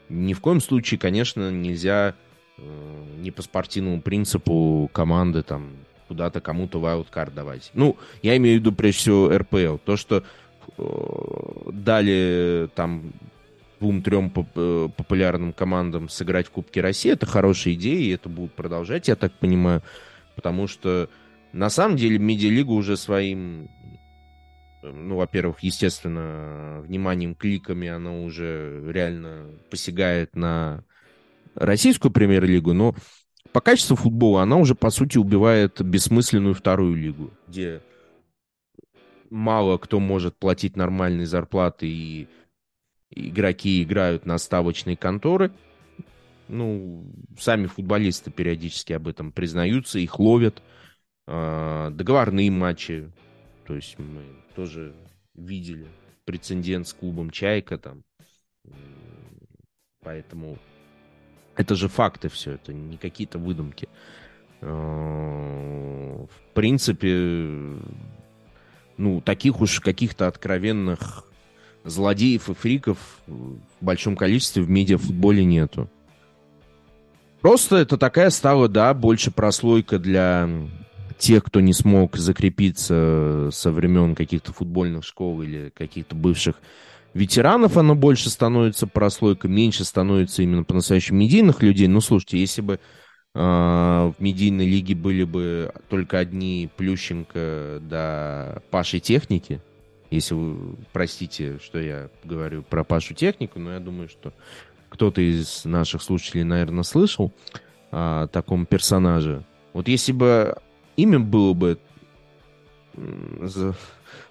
Ни в коем случае, конечно, нельзя э, не по спортивному принципу команды там куда-то кому-то вайлдкард давать. Ну, я имею в виду прежде всего РПЛ. То, что э, дали там двум-трем э, популярным командам сыграть в Кубке России, это хорошая идея, и это будут продолжать, я так понимаю. Потому что на самом деле медиалига уже своим ну, во-первых, естественно, вниманием, кликами она уже реально посягает на российскую премьер-лигу, но по качеству футбола она уже, по сути, убивает бессмысленную вторую лигу, где мало кто может платить нормальные зарплаты, и игроки играют на ставочные конторы. Ну, сами футболисты периодически об этом признаются, их ловят. А, договорные матчи. То есть мы тоже видели прецедент с клубом «Чайка» там. Поэтому это же факты все, это не какие-то выдумки. А, в принципе, ну, таких уж каких-то откровенных злодеев и фриков в большом количестве в медиафутболе нету. Просто это такая стала, да, больше прослойка для тех, кто не смог закрепиться со времен каких-то футбольных школ или каких-то бывших ветеранов, оно больше становится прослойкой, меньше становится именно по-настоящему медийных людей. Ну, слушайте, если бы э, в медийной лиге были бы только одни Плющенко да Паши Техники, если вы простите, что я говорю про Пашу Технику, но я думаю, что кто-то из наших слушателей, наверное, слышал о таком персонаже. Вот если бы имя было бы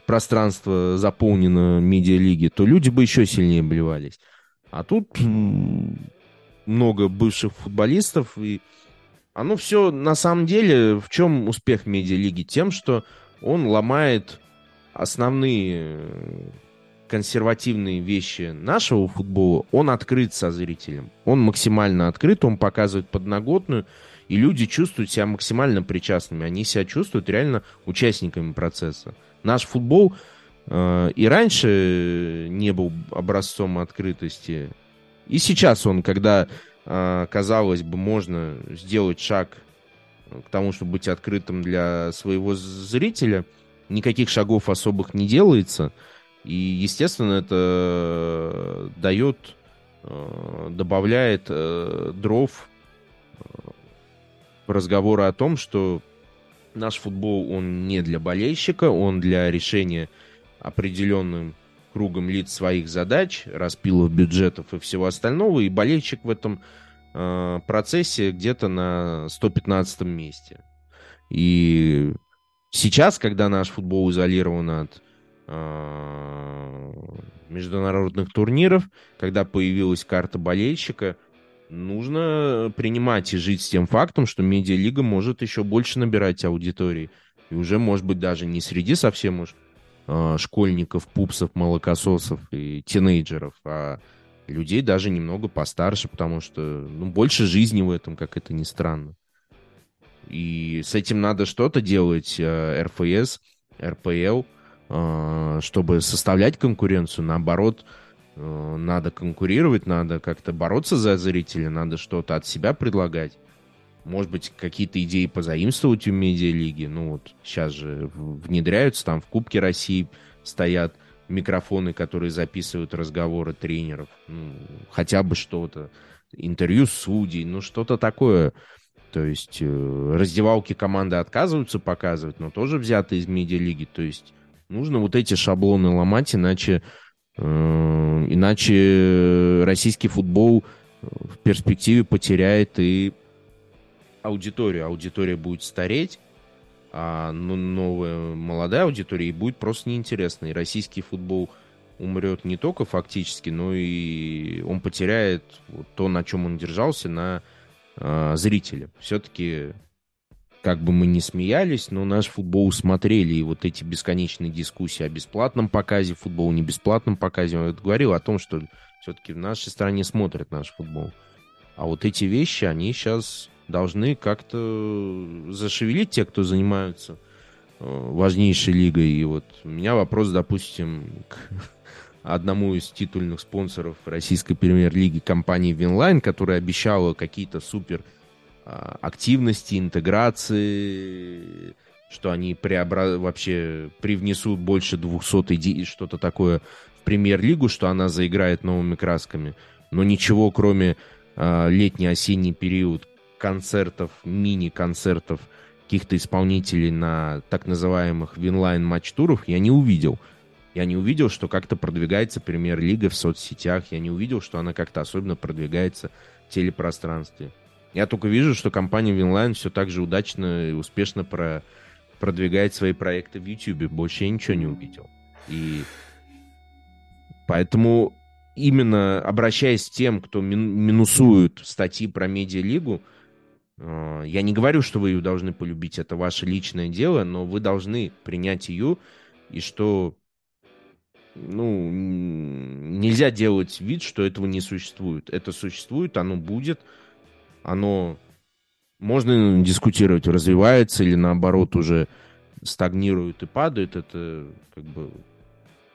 пространство заполнено медиалиги, то люди бы еще сильнее блевались. А тут много бывших футболистов, и оно все на самом деле, в чем успех медиалиги? Тем, что он ломает основные консервативные вещи нашего футбола, он открыт со зрителем. Он максимально открыт, он показывает подноготную, и люди чувствуют себя максимально причастными. Они себя чувствуют реально участниками процесса. Наш футбол э, и раньше не был образцом открытости. И сейчас он, когда, э, казалось бы, можно сделать шаг к тому, чтобы быть открытым для своего зрителя, никаких шагов особых не делается. И, естественно, это дает, э, добавляет э, дров разговоры о том, что наш футбол, он не для болельщика, он для решения определенным кругом лиц своих задач, распилов бюджетов и всего остального, и болельщик в этом э, процессе где-то на 115 месте. И сейчас, когда наш футбол изолирован от э, международных турниров, когда появилась карта болельщика, нужно принимать и жить с тем фактом, что медиалига может еще больше набирать аудитории. И уже, может быть, даже не среди совсем уж э, школьников, пупсов, молокососов и тинейджеров, а людей даже немного постарше, потому что ну, больше жизни в этом, как это ни странно. И с этим надо что-то делать, э, РФС, РПЛ, э, чтобы составлять конкуренцию. Наоборот, Э, надо конкурировать, надо как-то бороться за зрителя, надо что-то от себя предлагать. Может быть, какие-то идеи позаимствовать у медиалиги. Ну вот сейчас же внедряются, там в Кубке России стоят микрофоны, которые записывают разговоры тренеров. Ну, хотя бы что-то. Интервью судей, ну что-то такое. То есть э, раздевалки команды отказываются показывать, но тоже взято из медиалиги. То есть нужно вот эти шаблоны ломать, иначе Э, иначе российский футбол в перспективе потеряет и аудиторию. Аудитория будет стареть, а ну, новая молодая аудитория будет просто неинтересна. И российский футбол умрет не только фактически, но и он потеряет то, на чем он держался, на э, зрителя. Все-таки как бы мы ни смеялись, но наш футбол смотрели, и вот эти бесконечные дискуссии о бесплатном показе футбола, не бесплатном показе, он говорил о том, что все-таки в нашей стране смотрят наш футбол. А вот эти вещи, они сейчас должны как-то зашевелить те, кто занимаются э, важнейшей лигой. И вот у меня вопрос, допустим, к (laughs) одному из титульных спонсоров российской премьер-лиги компании Winline, которая обещала какие-то супер активности, интеграции, что они преобра... вообще привнесут больше 200 идей, что-то такое в премьер-лигу, что она заиграет новыми красками. Но ничего, кроме э, летний-осенний период концертов, мини-концертов каких-то исполнителей на так называемых Winline матч-турах я не увидел. Я не увидел, что как-то продвигается премьер-лига в соцсетях. Я не увидел, что она как-то особенно продвигается в телепространстве. Я только вижу, что компания Winline все так же удачно и успешно про, продвигает свои проекты в YouTube. Больше я ничего не увидел. И поэтому именно обращаясь к тем, кто минусует статьи про медиалигу, э, я не говорю, что вы ее должны полюбить, это ваше личное дело, но вы должны принять ее, и что ну, нельзя делать вид, что этого не существует. Это существует, оно будет, оно можно дискутировать, развивается или наоборот уже стагнирует и падает, это как бы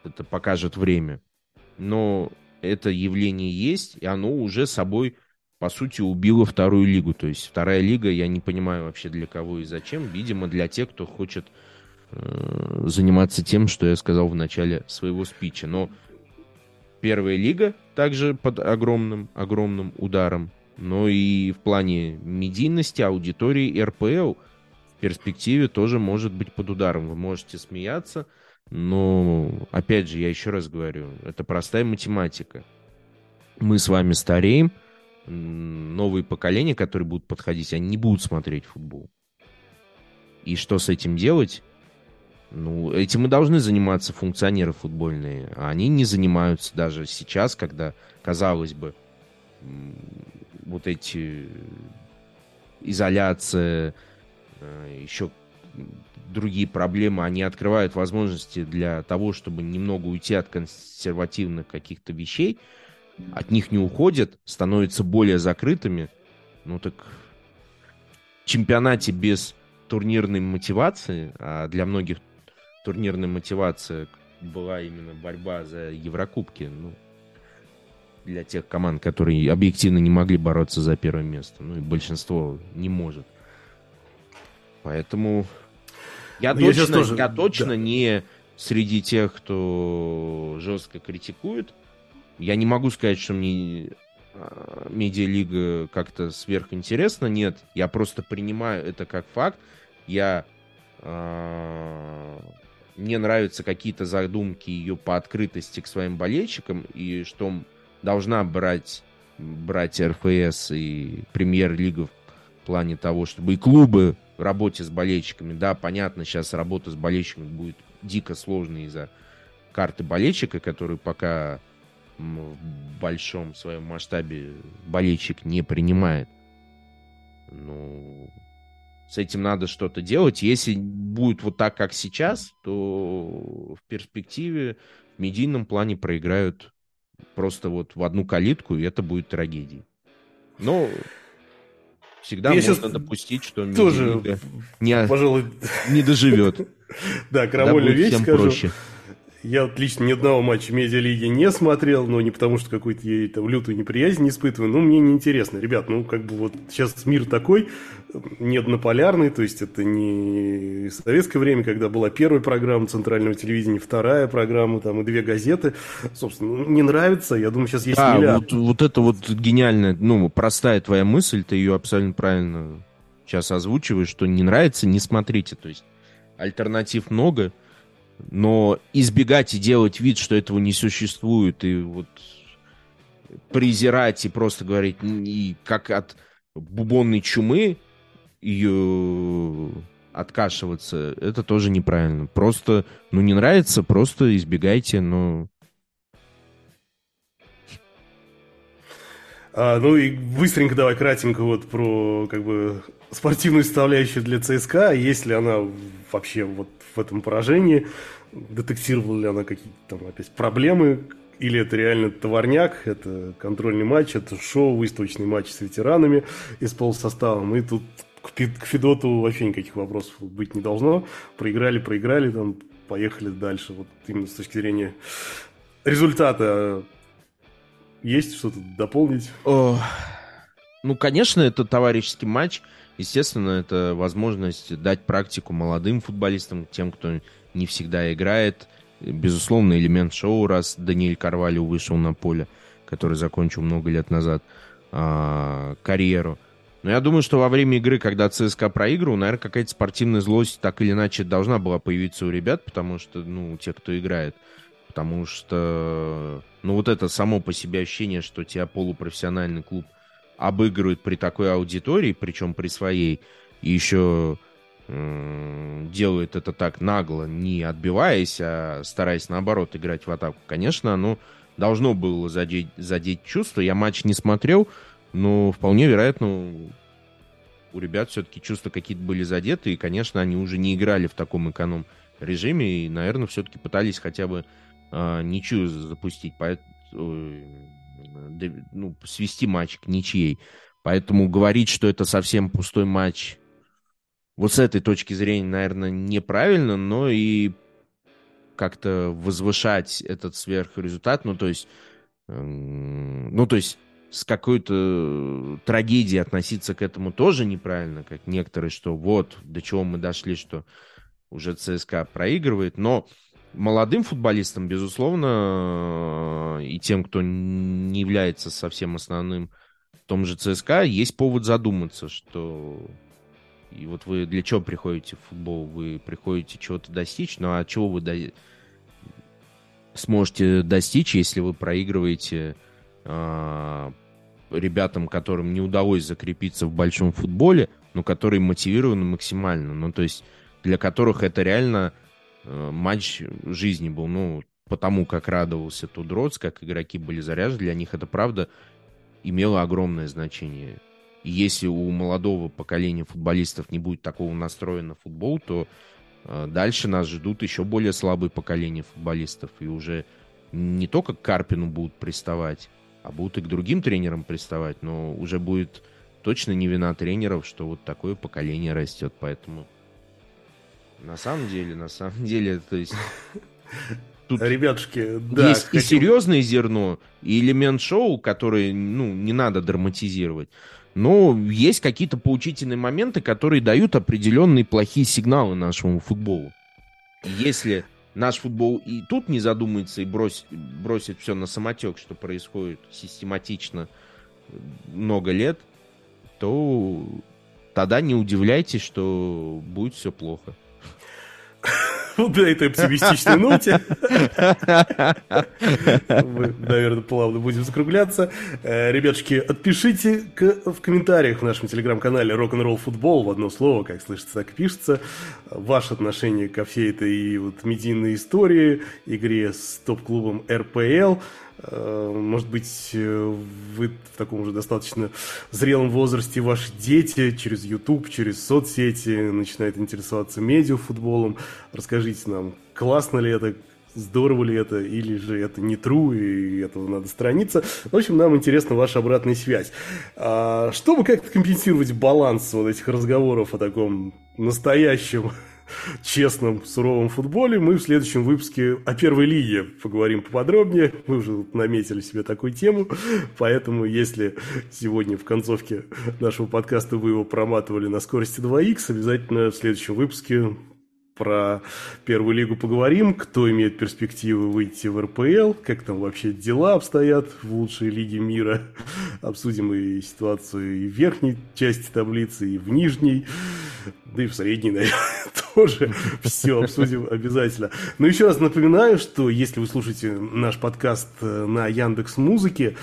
это покажет время. Но это явление есть, и оно уже собой, по сути, убило вторую лигу. То есть вторая лига, я не понимаю вообще для кого и зачем. Видимо, для тех, кто хочет э, заниматься тем, что я сказал в начале своего спича. Но первая лига также под огромным, огромным ударом но и в плане медийности, аудитории РПЛ в перспективе тоже может быть под ударом. Вы можете смеяться, но, опять же, я еще раз говорю, это простая математика. Мы с вами стареем, новые поколения, которые будут подходить, они не будут смотреть футбол. И что с этим делать? Ну, этим и должны заниматься функционеры футбольные. А они не занимаются даже сейчас, когда, казалось бы, вот эти изоляция, э, еще другие проблемы, они открывают возможности для того, чтобы немного уйти от консервативных каких-то вещей, от них не уходят, становятся более закрытыми. Ну так в чемпионате без турнирной мотивации, а для многих турнирная мотивация была именно борьба за Еврокубки, ну, для тех команд, которые объективно не могли бороться за первое место. Ну и большинство не может. Поэтому я ну, точно, я, тоже... я точно да. не среди тех, кто жестко критикует. Я не могу сказать, что мне а, медиалига как-то сверхинтересна. Нет, я просто принимаю это как факт. Я э, мне нравятся какие-то задумки ее по открытости к своим болельщикам и что должна брать, брать РФС и премьер-лига в плане того, чтобы и клубы в работе с болельщиками, да, понятно, сейчас работа с болельщиками будет дико сложной из-за карты болельщика, который пока в большом своем масштабе болельщик не принимает. Ну, с этим надо что-то делать. Если будет вот так, как сейчас, то в перспективе в медийном плане проиграют просто вот в одну калитку, и это будет трагедией. Но всегда Я можно допустить, что
тоже, не, пожалуй,
не доживет. (laughs)
Да, крамольную вещь скажу. Проще. Я лично ни одного матча медиалиги не смотрел, но не потому, что какую-то я там лютую неприязнь не испытываю, но мне неинтересно. Ребят, ну как бы вот сейчас мир такой, не однополярный, то есть это не советское время, когда была первая программа центрального телевидения, вторая программа, там и две газеты. Собственно, ну, не нравится, я думаю, сейчас есть
а, миллиард. Вот, вот это вот гениальная, ну, простая твоя мысль, ты ее абсолютно правильно сейчас озвучиваешь, что не нравится, не смотрите. То есть альтернатив много, но избегать и делать вид, что этого не существует, и вот презирать и просто говорить, и как от бубонной чумы ее откашиваться, это тоже неправильно. Просто, ну, не нравится, просто избегайте, но...
А, ну и быстренько давай кратенько вот про как бы спортивную составляющую для ЦСКА, есть ли она вообще вот в этом поражении, детектировала ли она какие-то там опять проблемы, или это реально товарняк, это контрольный матч, это шоу, выставочный матч с ветеранами и с полусоставом. И тут к Федоту вообще никаких вопросов быть не должно. Проиграли, проиграли, там, поехали дальше. Вот именно с точки зрения результата есть что-то дополнить?
О, ну, конечно, это товарищеский матч. Естественно, это возможность дать практику молодым футболистам, тем, кто не всегда играет. Безусловно, элемент шоу, раз Даниэль Карвалю вышел на поле, который закончил много лет назад а, карьеру. Но я думаю, что во время игры, когда ЦСКА проигрывал, наверное, какая-то спортивная злость так или иначе должна была появиться у ребят, потому что, ну, те, кто играет. Потому что, ну, вот это само по себе ощущение, что тебя полупрофессиональный клуб обыгрывает при такой аудитории, причем при своей, и еще э, делает это так нагло, не отбиваясь, а стараясь, наоборот, играть в атаку. Конечно, оно должно было задеть, задеть чувство. Я матч не смотрел, но вполне вероятно, у ребят все-таки чувства какие-то были задеты, и, конечно, они уже не играли в таком эконом режиме, и, наверное, все-таки пытались хотя бы а, ничью запустить, поэтому, ну, свести матч к ничьей. Поэтому говорить, что это совсем пустой матч, вот с этой точки зрения, наверное, неправильно, но и как-то возвышать этот сверхрезультат, ну, то есть, ну, то есть с какой-то трагедией относиться к этому тоже неправильно, как некоторые, что вот до чего мы дошли, что уже ЦСКА проигрывает, но молодым футболистам, безусловно, и тем, кто не является совсем основным в том же ЦСКА, есть повод задуматься, что и вот вы для чего приходите в футбол? Вы приходите чего-то достичь, ну а чего вы до... сможете достичь, если вы проигрываете э, ребятам, которым не удалось закрепиться в большом футболе, но которые мотивированы максимально. Ну, то есть для которых это реально матч жизни был. Ну, потому как радовался Тудроц, как игроки были заряжены, для них это, правда, имело огромное значение. И если у молодого поколения футболистов не будет такого настроя на футбол, то э, дальше нас ждут еще более слабые поколения футболистов. И уже не только к Карпину будут приставать, а будут и к другим тренерам приставать. Но уже будет точно не вина тренеров, что вот такое поколение растет. Поэтому на самом деле, на самом деле, то есть...
Тут Ребятушки, да.
Есть хотим... и серьезное зерно, и элемент шоу, который, ну, не надо драматизировать. Но есть какие-то поучительные моменты, которые дают определенные плохие сигналы нашему футболу. Если наш футбол и тут не задумается и бросит, бросит все на самотек, что происходит систематично много лет, то тогда не удивляйтесь, что будет все плохо. (laughs)
Вот на этой оптимистичной ноте мы, наверное, плавно будем закругляться. Э, ребятушки, отпишите в комментариях в нашем телеграм-канале Rock'n'Roll Футбол в одно слово, как слышится, так пишется. Ваше отношение ко всей этой вот медийной истории, игре с топ-клубом РПЛ. Э, может быть, э, вы в таком уже достаточно зрелом возрасте, ваши дети через YouTube, через соцсети начинают интересоваться медиафутболом. Расскажите нам, классно ли это, здорово ли это, или же это не true, и этого надо сторониться. В общем, нам интересна ваша обратная связь. А, чтобы как-то компенсировать баланс вот этих разговоров о таком настоящем честном, суровом футболе. Мы в следующем выпуске о первой лиге поговорим поподробнее. Мы уже наметили себе такую тему, поэтому если сегодня в концовке нашего подкаста вы его проматывали на скорости 2х, обязательно в следующем выпуске про первую лигу поговорим, кто имеет перспективы выйти в РПЛ, как там вообще дела обстоят в лучшей лиге мира. (laughs) Обсудим и ситуацию и в верхней части таблицы, и в нижней, да и в средней, (laughs) наверное, тоже (laughs) все обсудим обязательно. Но еще раз напоминаю, что если вы слушаете наш подкаст на Яндекс Музыке,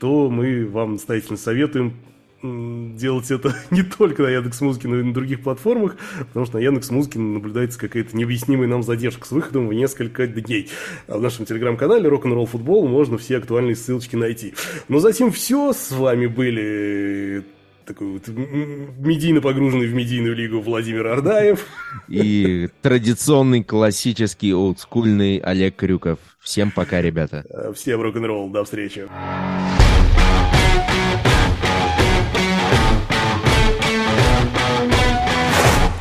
то мы вам настоятельно советуем делать это (laughs) не только на Яндекс Музыке, но и на других платформах, потому что на Яндекс Музыке наблюдается какая-то необъяснимая нам задержка с выходом в несколько дней. А в нашем телеграм-канале Rock'n'Roll Футбол можно все актуальные ссылочки найти. Но затем все. С вами были такой вот медийно погруженный в медийную лигу Владимир Ардаев.
И традиционный классический олдскульный Олег Крюков. Всем пока, ребята.
Всем рок-н-ролл. До встречи.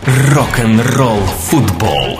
Рок-н-ролл футбол.